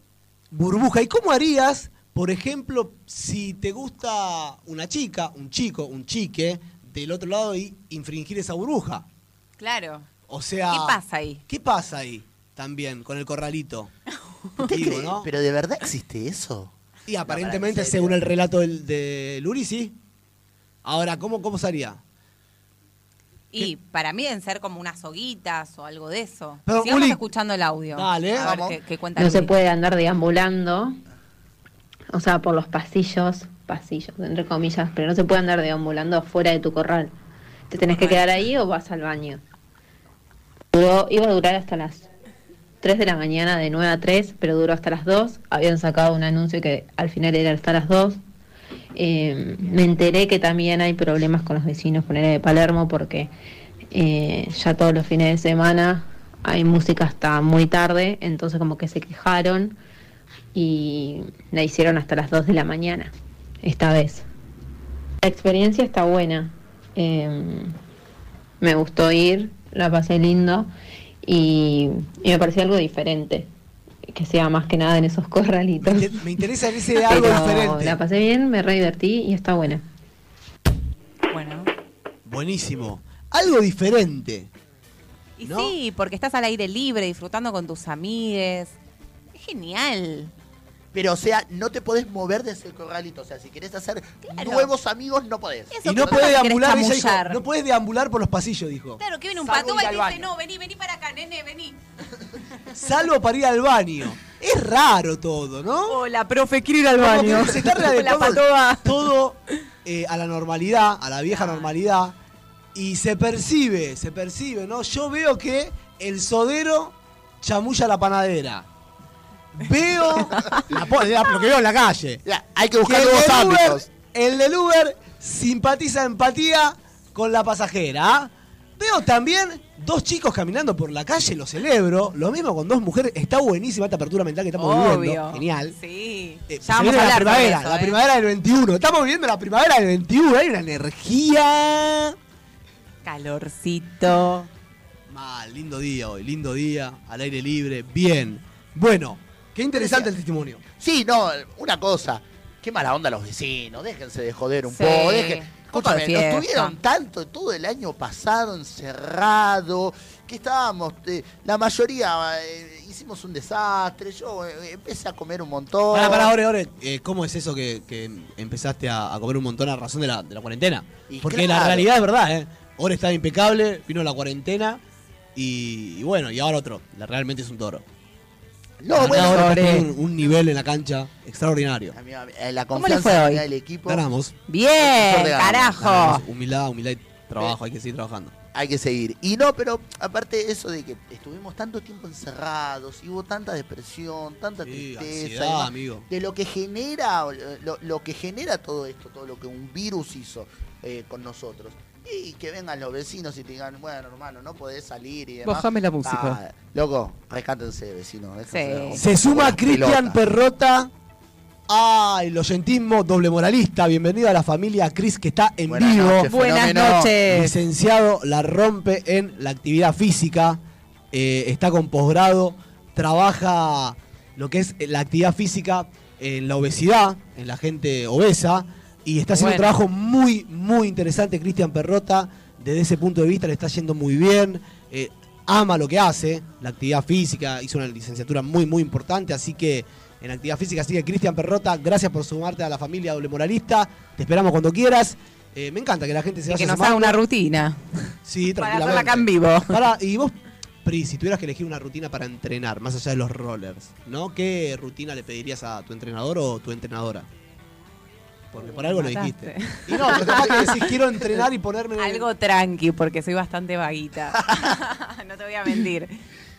burbuja, ¿y cómo harías, por ejemplo, si te gusta una chica, un chico, un chique, del otro lado y infringir esa burbuja? Claro. O sea... ¿Qué pasa ahí? ¿Qué pasa ahí también con el corralito? ¿Usted Digo? ¿no? Pero de verdad existe eso. Y aparentemente, según el relato del- de Luri, sí. Ahora, ¿cómo, cómo sería? Y para mí deben ser como unas hoguitas o algo de eso. Pero, Sigamos Uli, escuchando el audio. dale. A ver Vamos. qué, qué cuenta No se puede andar deambulando, o sea, por los pasillos, pasillos, entre comillas, pero no se puede andar deambulando afuera de tu corral. Te tenés que quedar ahí o vas al baño. Iba a durar hasta las 3 de la mañana, de 9 a 3, pero duró hasta las 2. Habían sacado un anuncio que al final era hasta las 2. Eh, me enteré que también hay problemas con los vecinos con de Palermo porque eh, ya todos los fines de semana hay música hasta muy tarde, entonces como que se quejaron y la hicieron hasta las 2 de la mañana, esta vez. La experiencia está buena, eh, me gustó ir, la pasé lindo y, y me pareció algo diferente, que sea más que nada en esos corralitos. Me, inter- me interesa en ese algo Pero diferente. la pasé bien, me re divertí y está buena. Bueno. Buenísimo. Algo diferente. Y ¿No? sí, porque estás al aire libre, disfrutando con tus amigues. Genial. Pero, o sea, no te podés mover de ese corralito. O sea, si querés hacer Claro. nuevos amigos, no podés. Eso, y no ¿cómo puede querés deambular, ella dijo, chamullar? no puedes deambular por los pasillos, dijo. Claro, que viene un Salvo pato ir y al dice, baño. no, vení, vení para acá, nene, vení. Salvo para ir al baño. Es raro todo, ¿no? Hola, profe, quiero ir al Como que se está La readaptando patoba. todo eh, a la normalidad, a la vieja normalidad. Y se percibe, se percibe, ¿no? Yo veo que el sodero chamulla a la panadera. Veo la la- lo que veo en la calle. Hay que Que buscar el nuevos Uber- ámbitos. el del Uber simpatiza empatía con la pasajera. ¿ah? Veo también dos chicos caminando por la calle, lo celebro. Lo mismo con dos mujeres. Está buenísima esta apertura mental que estamos viviendo. Obvio. Genial. Sí. Eh, ya vamos a la primavera, eso, la ¿eh? primavera del 21. Estamos viviendo la primavera del 21. Hay una energía. Calorcito. Mal, lindo día hoy, lindo día, al aire libre, bien. Bueno, qué interesante el testimonio. Sí, no, una cosa. Qué mala onda los vecinos. Déjense de joder un Sí, poco. Dejen. Escúchame, nos fiesta. tuvieron tanto todo el año pasado encerrado que estábamos, eh, la mayoría eh, hicimos un desastre. Yo eh, empecé a comer un montón. Pará, pará, ahora, ahora, eh, ¿cómo es eso que, que empezaste a, a comer un montón a razón de la, de la cuarentena? Y Porque claro. la realidad es verdad, ¿eh? Ahora estaba impecable, vino la cuarentena y, y bueno, y ahora otro. La- realmente es un toro. No, Acá bueno, ahora sobre- tiene un, un nivel en la cancha extraordinario. eh, la ¿Cómo le confianza fue hoy? del equipo Ganamos. Bien, de carajo. ganamos. Humildad, humildad y trabajo, hay que seguir trabajando. hay que seguir. Y no, pero aparte eso de que estuvimos tanto tiempo encerrados y hubo tanta depresión, tanta Sí, tristeza, ansiedad, y demás, amigo. de lo que genera lo, lo que genera todo esto, todo lo que un virus hizo eh, con nosotros. Y que vengan los vecinos y te digan, bueno, hermano, no podés salir y demás. Bájame la música. Ah, loco, rescátense, Sí. romper Se suma Cristian. Perrota. Ay, el oyentismo doble moralista. Bienvenido a la familia Cris que está en Buenas vivo. noches, Buenas noches. Licenciado, la rompe en la actividad física. eh, está con posgrado. Trabaja lo que es la actividad física en la obesidad, en la gente obesa, y está haciendo Bueno. un trabajo muy, muy interesante Cristian Perrota, desde ese punto de vista le está yendo muy bien, eh, ama lo que hace, la actividad física, hizo una licenciatura muy, muy importante, así que en actividad física sigue Cristian Perrota, gracias por sumarte a la familia doble moralista, te esperamos cuando quieras. Eh, me encanta que la gente se Y vaya que nos haga una rutina. Sí, Para tranquilamente. hacerla acá en vivo. Pará, y vos, Pri, si tuvieras que elegir una rutina para entrenar, más allá de los rollers, ¿no? ¿Qué rutina le pedirías a tu entrenador o tu entrenadora? Porque por algo lo dijiste. Y no, pero capaz que decís quiero entrenar y ponerme. Algo tranqui, porque soy bastante vaguita. no te voy a mentir.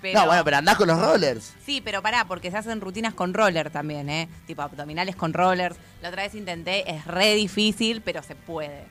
Pero- No, bueno, pero andás con los rollers. Sí, pero pará, porque se hacen rutinas con roller también, ¿eh? Tipo abdominales con rollers. La otra vez intenté, es re difícil, pero se puede.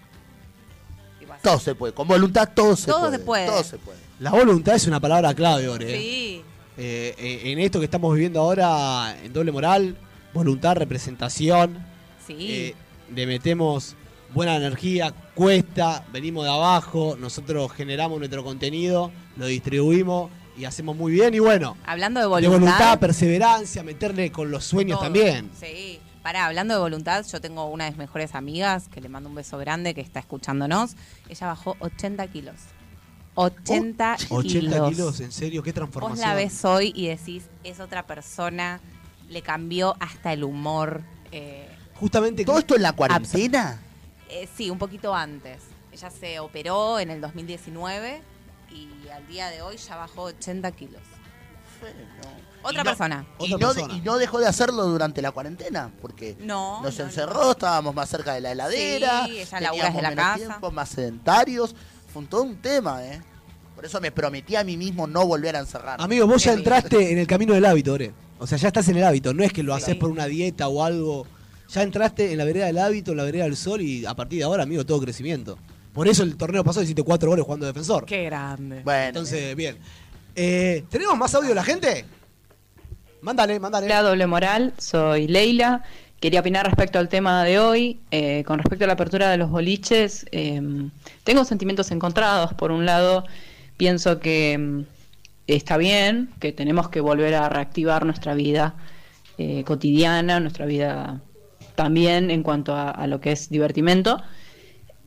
Todo se puede. Con voluntad todo se Todo puede. se puede. Todo se puede. La voluntad es una palabra clave, Ore. ¿eh? Sí. Eh, eh, en esto que estamos viviendo ahora en doble moral, voluntad, representación, Sí. eh, le metemos buena energía, cuesta, venimos de abajo, nosotros generamos nuestro contenido, lo distribuimos y hacemos muy bien y bueno, hablando de de voluntad. voluntad, perseverancia, meterle con los sueños todo. también. Sí. Pará, hablando de voluntad, yo tengo una de mis mejores amigas, que le mando un beso grande, que está escuchándonos. Ella bajó 80 kilos. 80, 80 kilos, en serio, qué Vos transformación. la ves hoy y decís, es otra persona, le cambió hasta el humor. eh, Justamente ¿Todo esto en la cuarentena? eh, sí, un poquito antes. Ella se operó en el 2019 y al día de hoy ya bajó 80 kilos. Otra Y no- persona. Y Otra no, persona. y no dejó de hacerlo durante la cuarentena, porque No. nos no, encerró, estábamos más cerca de la heladera, Sí, teníamos desde la menos casa. tiempo, más sedentarios. Fue un todo un tema, ¿eh? Por eso me prometí a mí mismo no volver a encerrar. Amigo, vos Qué ya lindo. entraste en el camino del hábito, Ore. O sea, ya estás en el hábito, no es que lo Sí. haces por una dieta o algo. Ya entraste en la vereda del hábito, en la vereda del sol y a partir de ahora, amigo, todo crecimiento. Por eso el torneo pasado hiciste cuatro goles jugando defensor. Qué grande. Bueno, Entonces, bien. Eh, ¿Tenemos más audio de la gente? Mándale, mándale. Hola, doble moral, soy Leila. Quería opinar respecto al tema de hoy. Eh, con respecto a la apertura de los boliches, eh, tengo sentimientos encontrados. Por un lado, pienso que mm, está bien, que tenemos que volver a reactivar nuestra vida eh, cotidiana, nuestra vida también en cuanto a, lo que es divertimento.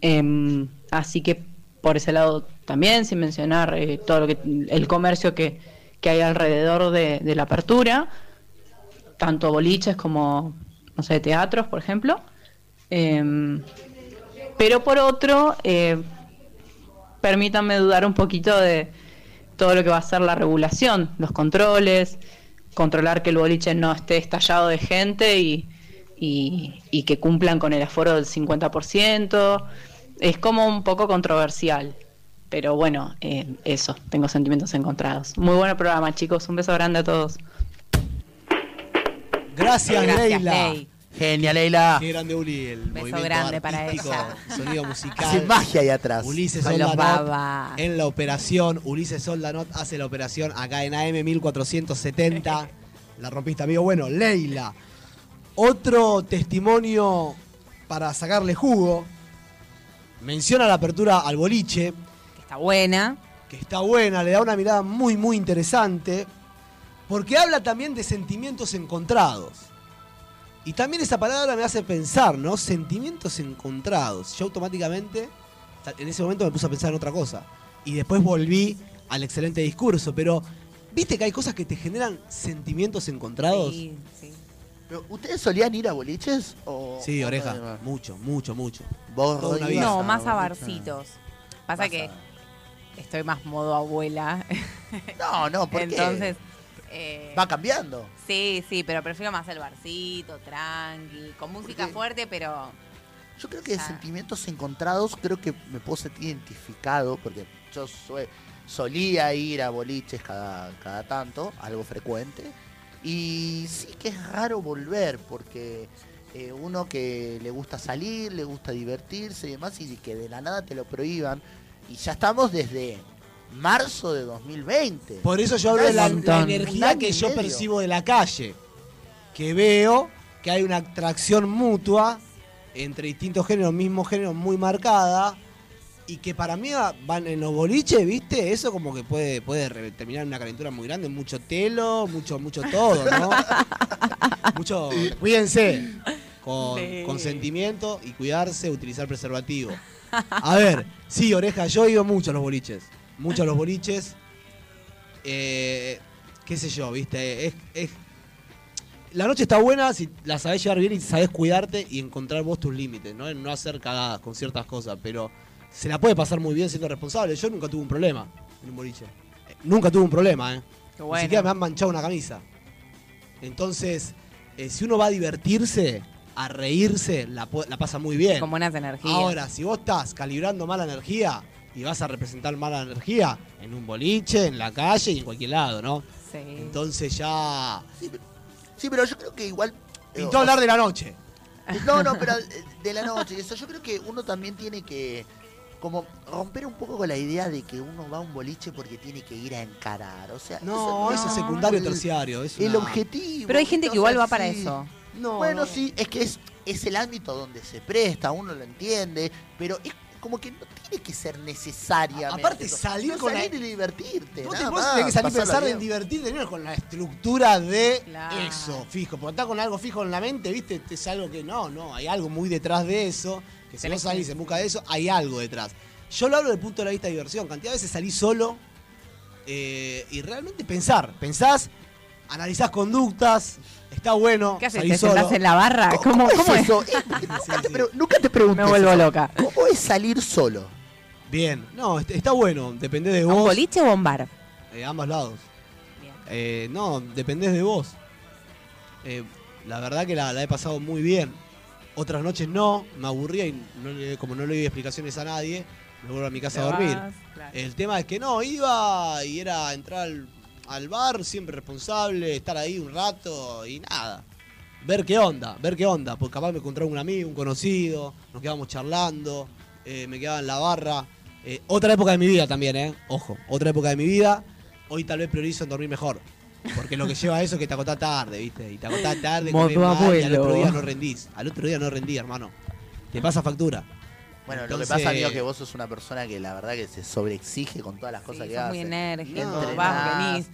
Em, así que por ese lado también, sin mencionar eh, todo lo que el comercio que, que hay alrededor de, de la apertura, tanto boliches como, no sé, teatros, por ejemplo. Em, pero por otro, eh, permítanme dudar un poquito de todo lo que va a ser la regulación, los controles, controlar que el boliche no esté estallado de gente y, y- y que cumplan con el aforo del 50%. Es como un poco controversial. Pero bueno, eh, eso, tengo sentimientos encontrados. Muy buen programa, chicos. Un beso grande a todos. Gracias, Gracias, Leila. Ley. Genial, Leila. Qué grande Uli, el Beso movimiento grande para ella. sonido musical. Hace magia ahí atrás. Ulises Soldanot en la operación. Ulises Soldanot hace la operación acá en AM 1470. La rompiste, amigo. Bueno, Leila. Otro testimonio para sacarle jugo. Menciona la apertura al boliche, Que está buena. que está buena, le da una mirada muy, muy interesante. Porque habla también de sentimientos encontrados. Y también esa palabra me hace pensar, ¿no? Sentimientos encontrados. Yo automáticamente, en ese momento me puse a pensar en otra cosa. Y después volví al excelente discurso. Pero, ¿viste que hay cosas que te generan sentimientos encontrados? Sí, sí. Pero, ¿Ustedes solían ir a boliches? O, Sí, o oreja. no? Mucho, mucho, mucho. Vos, Toda una Rodrigo, vida. No, ibas más a barcitos. Pasa que estoy más modo abuela. No, no, porque Entonces. eh, va cambiando. Sí, sí, pero prefiero más el barcito, tranqui, con música Porque- fuerte, pero. Yo creo que de Ah. sentimientos encontrados, creo que me puedo sentir identificado, porque yo sue- solía ir a boliches cada, cada tanto, algo frecuente, y sí que es raro volver, porque eh, uno que le gusta salir, le gusta divertirse y demás, y que de la nada te lo prohíban, y ya estamos desde marzo de 2020. Por eso yo hablo de la, la energía que yo medio. percibo de la calle. Que veo que hay una atracción mutua entre distintos géneros, mismo género muy marcada. Y que para mí va- van en los boliches, ¿viste? Eso como que puede, puede terminar en una calentura muy grande, mucho telo, mucho, mucho todo, ¿no? mucho. Cuídense. Con Sí. consentimiento y cuidarse, utilizar preservativo. A ver, sí, oreja, yo he ido mucho a los boliches. Mucho a los boliches. Eh, qué sé yo, ¿viste? Es, es- la noche está buena si la sabés llevar bien y sabés cuidarte y encontrar vos tus límites, ¿no? En no hacer cagadas con ciertas cosas, pero se la puede pasar muy bien siendo responsable. Yo nunca tuve un problema en un boliche. Eh, nunca tuve un problema, ¿eh? Qué Ni bueno. siquiera me han manchado una camisa. Entonces, eh, si uno va a divertirse, a reírse, la, pasa muy bien. Con buenas energías. Ahora, si vos estás calibrando mala energía y vas a representar mala energía en un boliche, en la calle y en cualquier lado, ¿no? Sí. Entonces ya. Sí, pero, sí, pero yo creo que igual. eh, Pintó hablar de la noche. No, no, pero de la noche. Eso yo creo que uno también tiene que como romper un poco con la idea de que uno va a un boliche porque tiene que ir a encarar. O sea, No, eso es secundario el- terciario. Es El una- objetivo. Pero hay gente que igual va para sí. eso. No, bueno, no. sí, es que es, es el ámbito donde se presta, uno lo entiende, pero es como que no tiene que ser necesariamente. Aparte, salir No, con la- salir y divertirte. Vos, te, nada más, tenés que salir pensar en divertirte, no con la estructura de Claro. eso, fijo. Porque estar con algo fijo en la mente, viste, es algo que no, no, hay algo muy detrás de eso, que si vos salís en busca de eso, hay algo detrás. Yo lo hablo desde el punto de vista de diversión. Cantidad de veces salí solo eh, y realmente pensar. Pensás, analizás conductas, está bueno. ¿Qué haces? ¿Te solo. sentás en la barra? ¿Cómo, ¿Cómo, cómo es es? eso? Nunca, Sí, te sí. pre- nunca te pregunté. Me vuelvo loca. ¿Cómo es salir solo? Bien, no, est- está bueno, depende de ¿A un vos. boliche o un bar? Eh, ambos lados. Bien. Eh, no, dependés de vos. Eh, la verdad que la, la he pasado muy bien. Otras noches no, me aburría y no le- como no le di explicaciones a nadie, me vuelvo a mi casa a dormir. El tema es que no, iba y era entrar al, al bar, siempre responsable, estar ahí un rato y nada. Ver qué onda, ver qué onda, porque capaz me encontraba un amigo, un conocido, nos quedábamos charlando, eh, me quedaba en la barra. Eh, otra época de mi vida también, ¿eh? Ojo, otra época de mi vida. Hoy tal vez priorizo en dormir mejor. Porque lo que lleva a eso es que te acostás tarde, ¿viste? Y te acostás tarde, Modo mal, y al otro día no rendís. Al otro día no rendí, hermano. Te pasa factura. Bueno, lo que Entonces- pasa, amigo, es que vos sos una persona que la verdad que se sobreexige con todas las Sí, cosas que sos hace. muy enérgico, Entrenás, vas, venís.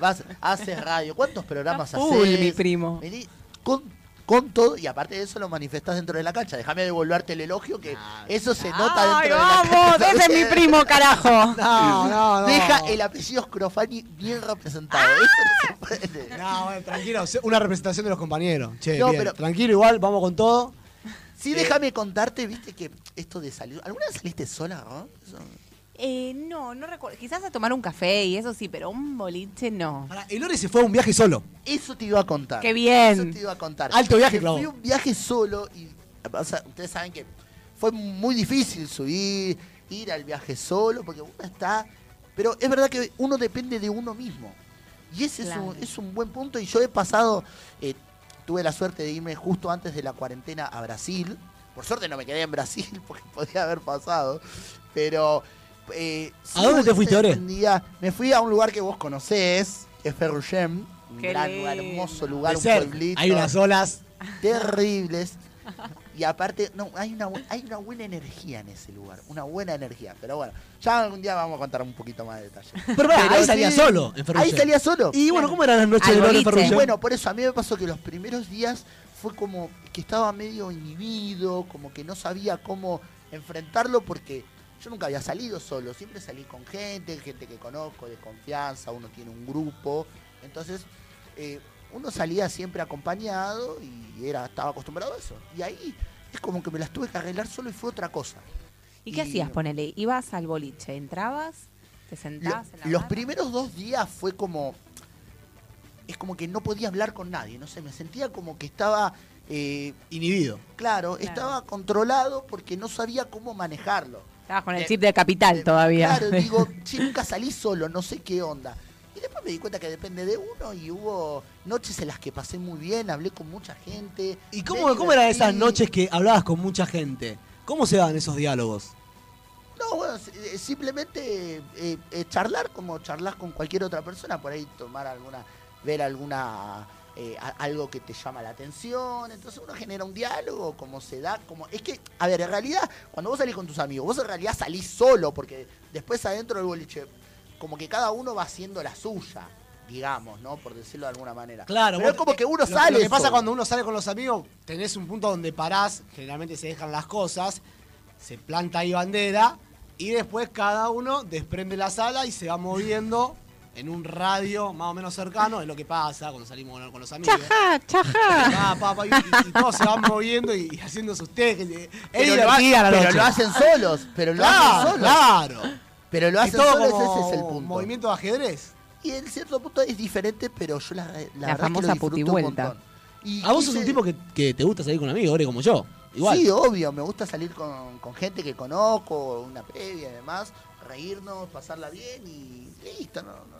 Vas, haces radio. ¿Cuántos programas Está full, haces? mi primo. Vení con, con todo y aparte de eso lo manifestás dentro de la cancha. Déjame devolverte el elogio que Ah. eso se nota ¡Ay, dentro de la vamos! cancha. ¡Ese es mi primo, carajo! No, no, no. Deja el apellido Scrofani bien representado. Ah. Eso no se puede. No, bueno, tranquilo, una representación de los compañeros. Che, No, bien, pero- tranquilo, igual, vamos con todo. Sí, déjame contarte, viste que esto de salir. ¿Alguna vez saliste sola, no? Eso- Eh, no, no recuerdo. Quizás a tomar un café y eso sí, pero un boliche no. Pará, el Ore se fue a un viaje solo. Eso te iba a contar. ¡Qué bien! Eso te iba a contar. Alto viaje, clavó. Fui un viaje solo y o sea, ustedes saben que fue muy difícil subir, ir al viaje solo, porque uno está... Pero es verdad que uno depende de uno mismo. Y ese es, un, es un buen punto. Y yo he pasado, eh, tuve la suerte de irme justo antes de la cuarentena a Brasil. Por suerte no me quedé en Brasil porque podía haber pasado. Pero... eh, ¿A dónde te fuiste, Ore? un día- me fui a un lugar que vos conocés, que es Ferrugem. Un Qué gran, lindo. hermoso lugar, un ser. pueblito Hay unas olas. terribles. Y aparte, no, hay una, hay una buena energía en ese lugar, una buena energía. Pero bueno, ya algún día vamos a contar un poquito más de detalle. Pero, pará, ahí salía solo, en. Ahí salía solo. Y bueno, ¿cómo eran las noches de en Ferrugem? bueno, por eso a mí me pasó que los primeros días fue como que estaba medio inhibido, como que no sabía cómo enfrentarlo porque yo nunca había salido solo, siempre salí con gente, gente que conozco, de confianza, uno tiene un grupo, entonces eh, uno salía siempre acompañado y era, estaba acostumbrado a eso. Y ahí es como que me las tuve que arreglar solo y fue otra cosa. ¿Y qué hacías? Ponele, ibas al boliche, entrabas, te Lo- sentabas en la los barra? primeros dos días fue como. Es como que no podía hablar con nadie, no sé, me sentía como que estaba. eh, Inhibido. claro, Claro. estaba controlado porque no sabía cómo manejarlo. Estabas con el Eh, chip de capital Eh, todavía. Claro, digo, che, nunca salí solo, no sé qué onda. Y después me di cuenta que depende de uno y hubo noches en las que pasé muy bien, hablé con mucha gente. ¿Y cómo, cómo eran esas noches que hablabas con mucha gente? ¿Cómo se daban esos diálogos? No, bueno, eh, simplemente eh, eh, charlar como charlas con cualquier otra persona, por ahí tomar alguna, ver alguna eh, algo que te llama la atención, entonces uno genera un diálogo, como se da, como... Es que, a ver, en realidad, cuando vos salís con tus amigos, vos en realidad salís solo, porque después adentro del boliche, como que cada uno va haciendo la suya, digamos, ¿no? Por decirlo de alguna manera. Claro, Pero vos- es como que uno lo- sale Lo que pasa solo. cuando uno sale con los amigos, tenés un punto donde parás, generalmente se dejan las cosas, se planta ahí bandera, y después cada uno desprende la sala y se va moviendo en un radio más o menos cercano, es lo que pasa cuando salimos con, con los amigos. Chaja, chaja. Ah, pa, pa, y, y- y todos se van moviendo y, y haciendo sus tejes. Es Pero, lo, ha- la pero lo hacen solos, pero lo Claro, hacen solos. claro. Pero lo Es hacen todo solos, como ese es el punto. movimiento de ajedrez. Y en cierto punto es diferente, pero yo la, la, verdad es que famosa lo disfruto un putivuelta. montón. Y A vos sos un tipo que, que te gusta salir con amigos, Ore, como yo. Igual. Sí, obvio, me gusta salir con, con gente que conozco, una previa y demás, reírnos, pasarla bien y listo, no, no,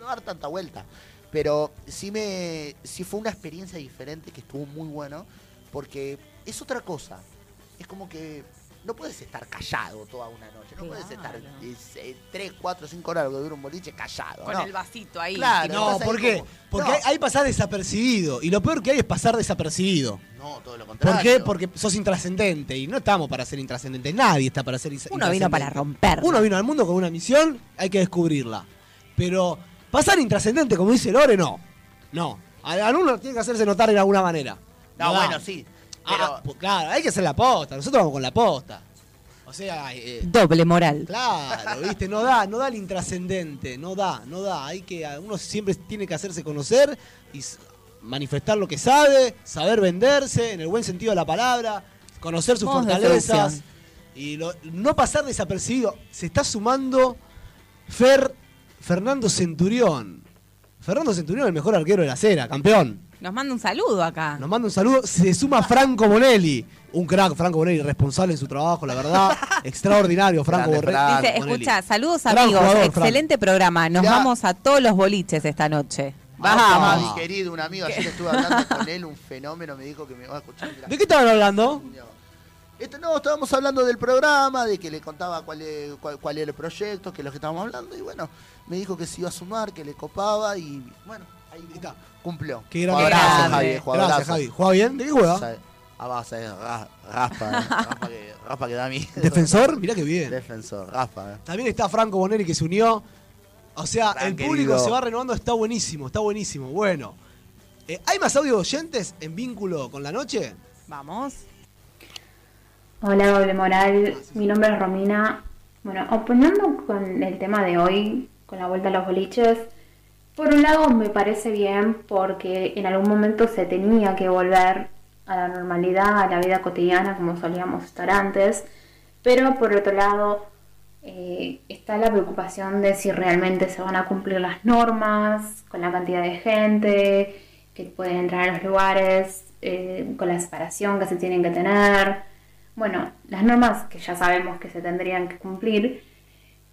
no- dar tanta vuelta. Pero sí me sí fue una experiencia diferente que estuvo muy bueno, porque es otra cosa. Es como que no puedes estar callado toda una noche, no puedes estar Claro. eh, tres, cuatro, cinco horas lo que dura un boliche callado. Con ¿no? el vasito ahí. Claro. No, ¿por qué? como- Porque No. ahí, ahí pasás desapercibido. Y lo peor que hay es pasar desapercibido. No, todo lo contrario. ¿Por qué? Porque sos intrascendente. Y no estamos para ser intrascendentes. Nadie está para ser Uno vino para romper. Uno vino al mundo con una misión, hay que descubrirla. Pero pasar intrascendente, como dice Lore, no. No. A, a uno tiene que hacerse notar de alguna manera. No, bueno, sí. Ah, Pero pues claro, hay que hacer la posta. Nosotros vamos con la posta. O sea, eh, Doble moral. Claro, viste, no da, no da el intrascendente, no da, no da. Hay que, uno siempre tiene que hacerse conocer y manifestar lo que sabe, saber venderse, en el buen sentido de la palabra, conocer sus fortalezas y lo- no pasar desapercibido. Se está sumando Fer, Fernando Centurión. Fernando Centurión, el mejor arquero de la acera, campeón. Nos manda un saludo acá. Nos manda un saludo. Se suma Franco Bonelli. Un crack, Franco Bonelli, responsable en su trabajo, la verdad. Extraordinario, Franco Grande, Borre- Franco. Dice, Bonelli. escucha, saludos Gran amigos, jugador, excelente programa. Nos Ya. vamos a todos los boliches esta noche. Ah, Vamos. mi querido, un amigo, ayer estuve hablando con él, un fenómeno, me dijo que me va a escuchar. ¿De qué estaban hablando? Esto, no, estábamos hablando del programa, de que le contaba cuál, es- cuál, cuál era el proyecto, que es lo que estábamos hablando, y bueno, me dijo que se iba a sumar, que le copaba, y bueno, ahí está, cumplió. Qué grande. Jugadorazo, grande. Javi, Gracias. Javi. ¿Juega bien? ¿De qué juega? Sabe- Ah, vas a ver, ra- raspa, eh, raspa, que, raspa que da miedo. ¿Defensor? Mirá qué bien. Defensor, raspa. eh. También está Franco Bonelli que se unió. O sea, Gran el público querido. se va renovando, está buenísimo, está buenísimo. Bueno. Eh, ¿Hay más audio oyentes en vínculo con la noche? Vamos. Hola, doble moral. Mi nombre es Romina. Bueno, opinando con el tema de hoy, con la vuelta a los boliches, por un lado me parece bien porque en algún momento se tenía que volver a la normalidad, a la vida cotidiana como solíamos estar antes, pero por otro lado eh, está la preocupación de si realmente se van a cumplir las normas con la cantidad de gente que puede entrar a los lugares, eh, con la separación que se tienen que tener. Bueno, las normas que ya sabemos que se tendrían que cumplir.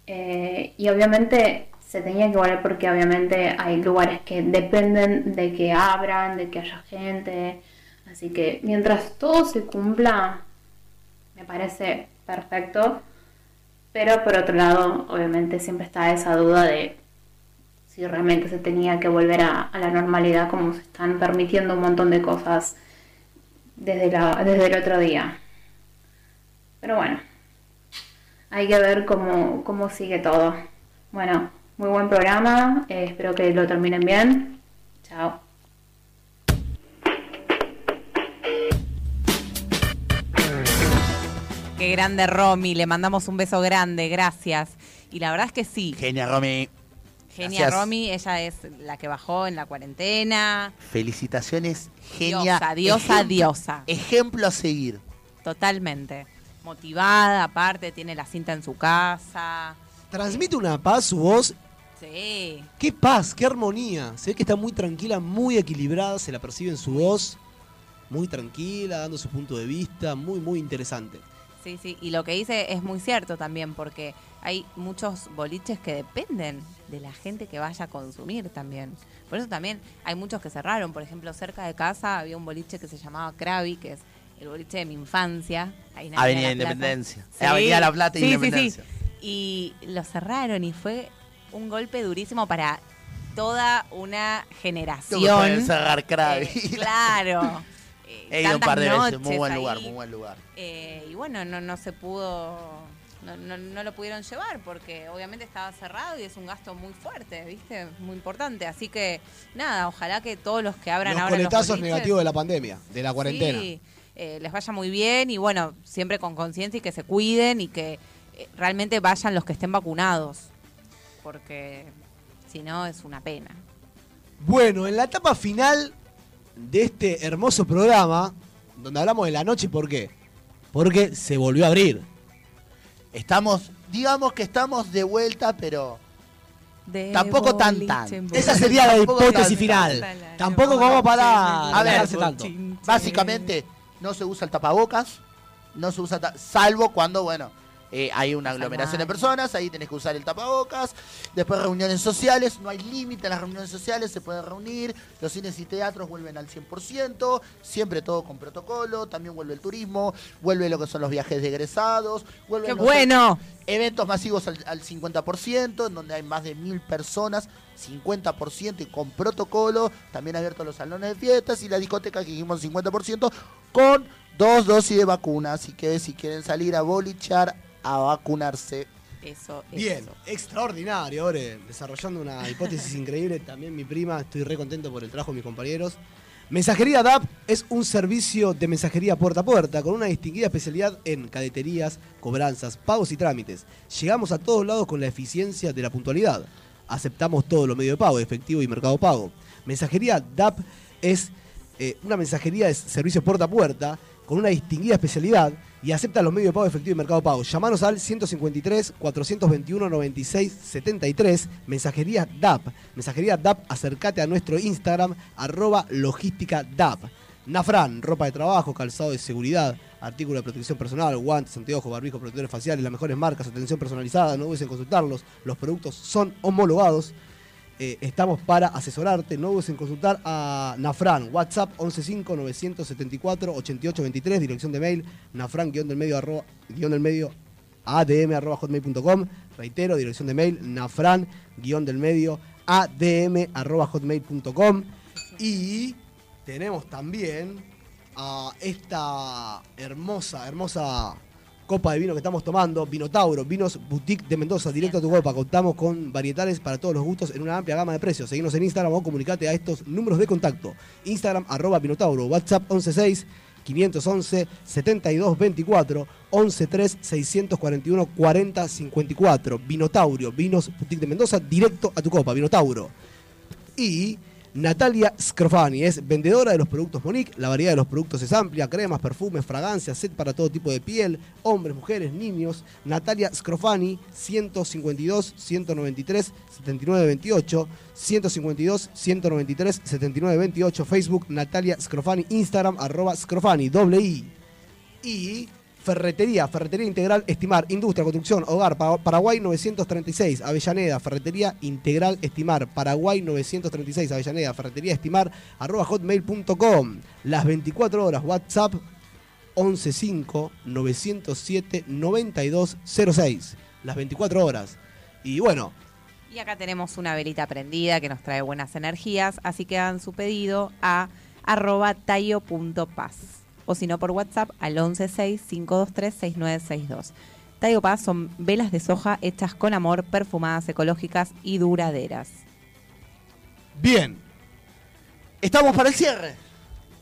eh, y obviamente se tenía que volver porque obviamente hay lugares que dependen de que abran, de que haya gente. Así que mientras todo se cumpla, me parece perfecto. Pero por otro lado, obviamente siempre está esa duda de si realmente se tenía que volver a, a la normalidad como se están permitiendo un montón de cosas desde, la, desde el otro día. Pero bueno, hay que ver cómo, cómo sigue todo. Bueno, muy buen programa, eh, espero que lo terminen bien. Chao. Qué grande Romy, le mandamos un beso grande, gracias. Y la verdad es que sí, Genia, Romy. genia Gracias. Romy, ella es la que bajó en la cuarentena. Felicitaciones, genia. Diosa, diosa, Ejemplo- diosa. Ejemplo a seguir. Totalmente. Motivada, aparte, tiene la cinta en su casa. Transmite una paz su voz. Sí. Qué paz, qué armonía. Se ve que está muy tranquila, muy equilibrada, se la percibe en su voz. Muy tranquila, dando su punto de vista, muy, muy interesante. Sí, sí, y lo que dice es muy cierto también, porque hay muchos boliches que dependen de la gente que vaya a consumir también. Por eso también hay muchos que cerraron. Por ejemplo, cerca de casa había un boliche que se llamaba Krabi, que es el boliche de mi infancia. ahí en Avenida. Independencia. Avenida La Plata e sí, Independencia. Sí, sí. Y lo cerraron y fue un golpe durísimo para toda una generación. Krabi. Eh, claro. Eh, He ido un par de veces, muy buen ahí. lugar, muy buen lugar. Eh, y bueno, no, no se pudo, no, no, no lo pudieron llevar porque obviamente estaba cerrado y es un gasto muy fuerte, ¿viste? Muy importante. Así que nada, ojalá que todos los que abran Los ahora los coletazos negativos de la pandemia, de la cuarentena. sí, eh, les vaya muy bien y bueno, siempre con conciencia y que se cuiden y que eh, realmente vayan los que estén vacunados. Porque si no es una pena. Bueno, en la etapa final de este hermoso programa, donde hablamos de la noche, ¿por qué? Porque se volvió a abrir. Estamos, digamos que estamos de vuelta, pero De Tampoco tan, tan. Esa sería la hipótesis final. Tampoco como para A ver, relajarse tanto. básicamente no se usa el tapabocas, no se usa, salvo cuando, bueno, eh, hay una aglomeración de personas, ahí tenés que usar el tapabocas. Después reuniones sociales, no hay límite en las reuniones sociales, se pueden reunir. Los cines y teatros vuelven al 100%, siempre todo con protocolo. También vuelve el turismo, vuelve lo que son los viajes de egresados, vuelven ¡Qué bueno! eventos masivos al, al 50%, en donde hay más de mil personas, 50% y con protocolo, también abiertos los salones de fiestas y la discoteca que dijimos 50% con dos dosis de vacuna, así que si quieren salir a bolichar, a vacunarse. Eso, Bien, eso. extraordinario, Ore. Desarrollando una hipótesis increíble. También mi prima, estoy re contento por el trabajo de mis compañeros. Mensajería DAP es un servicio de mensajería puerta a puerta con una distinguida especialidad en cadeterías, cobranzas, pagos y trámites. Llegamos a todos lados con la eficiencia de la puntualidad. Aceptamos todos los medios de pago, efectivo y mercado pago. Mensajería DAP es eh, una mensajería de servicio puerta a puerta con una distinguida especialidad y acepta los medios de pago efectivo y mercado pago. Llamanos al 153 421 96 73, mensajería DAP. Mensajería DAP, acércate a nuestro Instagram, arroba logística DAP. Nafran, ropa de trabajo, calzado de seguridad, artículo de protección personal, guantes, anteojos, barbijos, protectores faciales, las mejores marcas, atención personalizada, no dudes consultarlos. Los productos son homologados. Eh, estamos para asesorarte, no dudes en consultar a Nafran, WhatsApp 115-974-8823, dirección de mail, nafran guion del medio, reitero, dirección de mail, nafran guion del medio adm arroba hotmail.com y tenemos también a esta hermosa, hermosa copa de vino que estamos tomando, Vinotauro, vinos boutique de Mendoza, directo a tu copa. Contamos con varietales para todos los gustos en una amplia gama de precios. Seguimos en Instagram o comunicate a estos números de contacto. Instagram arroba Vinotauro, WhatsApp 116 511 7224 113 641 40 54. Vinotaurio, vinos boutique de Mendoza, directo a tu copa, Vinotauro. Y Natalia Scrofani es vendedora de los productos Monique. La variedad de los productos es amplia: cremas, perfumes, fragancias, set para todo tipo de piel, hombres, mujeres, niños. Natalia Scrofani, 152 193 79 28. 152 193 79 28. Facebook Natalia Scrofani. Instagram arroba Scrofani, doble I. Y Ferretería, Ferretería Integral Estimar, Industria, Construcción, Hogar, Pa- Paraguay 936, Avellaneda, Ferretería Integral Estimar, Paraguay 936, Avellaneda, Ferretería Estimar, arroba hotmail.com. Las 24 horas, WhatsApp 115 907 9206. Las 24 horas. Y bueno, Y acá tenemos una velita prendida que nos trae buenas energías, así que hagan su pedido a arroba tayo.paz o si no por WhatsApp al 116-523-6962. Tayo Paz son velas de soja hechas con amor, perfumadas, ecológicas y duraderas. bien. Estamos para el cierre.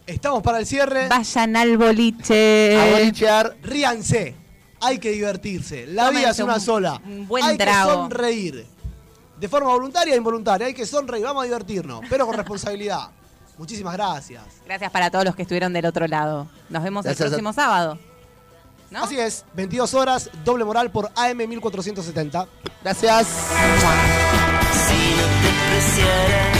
Estamos para el cierre. Vayan al boliche. A bolichear. Ríanse. Hay que divertirse. La Tómense vida es una un- sola. un buen hay trago. que sonreír. De forma voluntaria e involuntaria. Hay que sonreír. Vamos a divertirnos. Pero con responsabilidad. Muchísimas gracias. Gracias para todos los que estuvieron del otro lado. Nos vemos el próximo sábado. Así es, 22 horas, doble moral por AM 1470. Gracias. Si no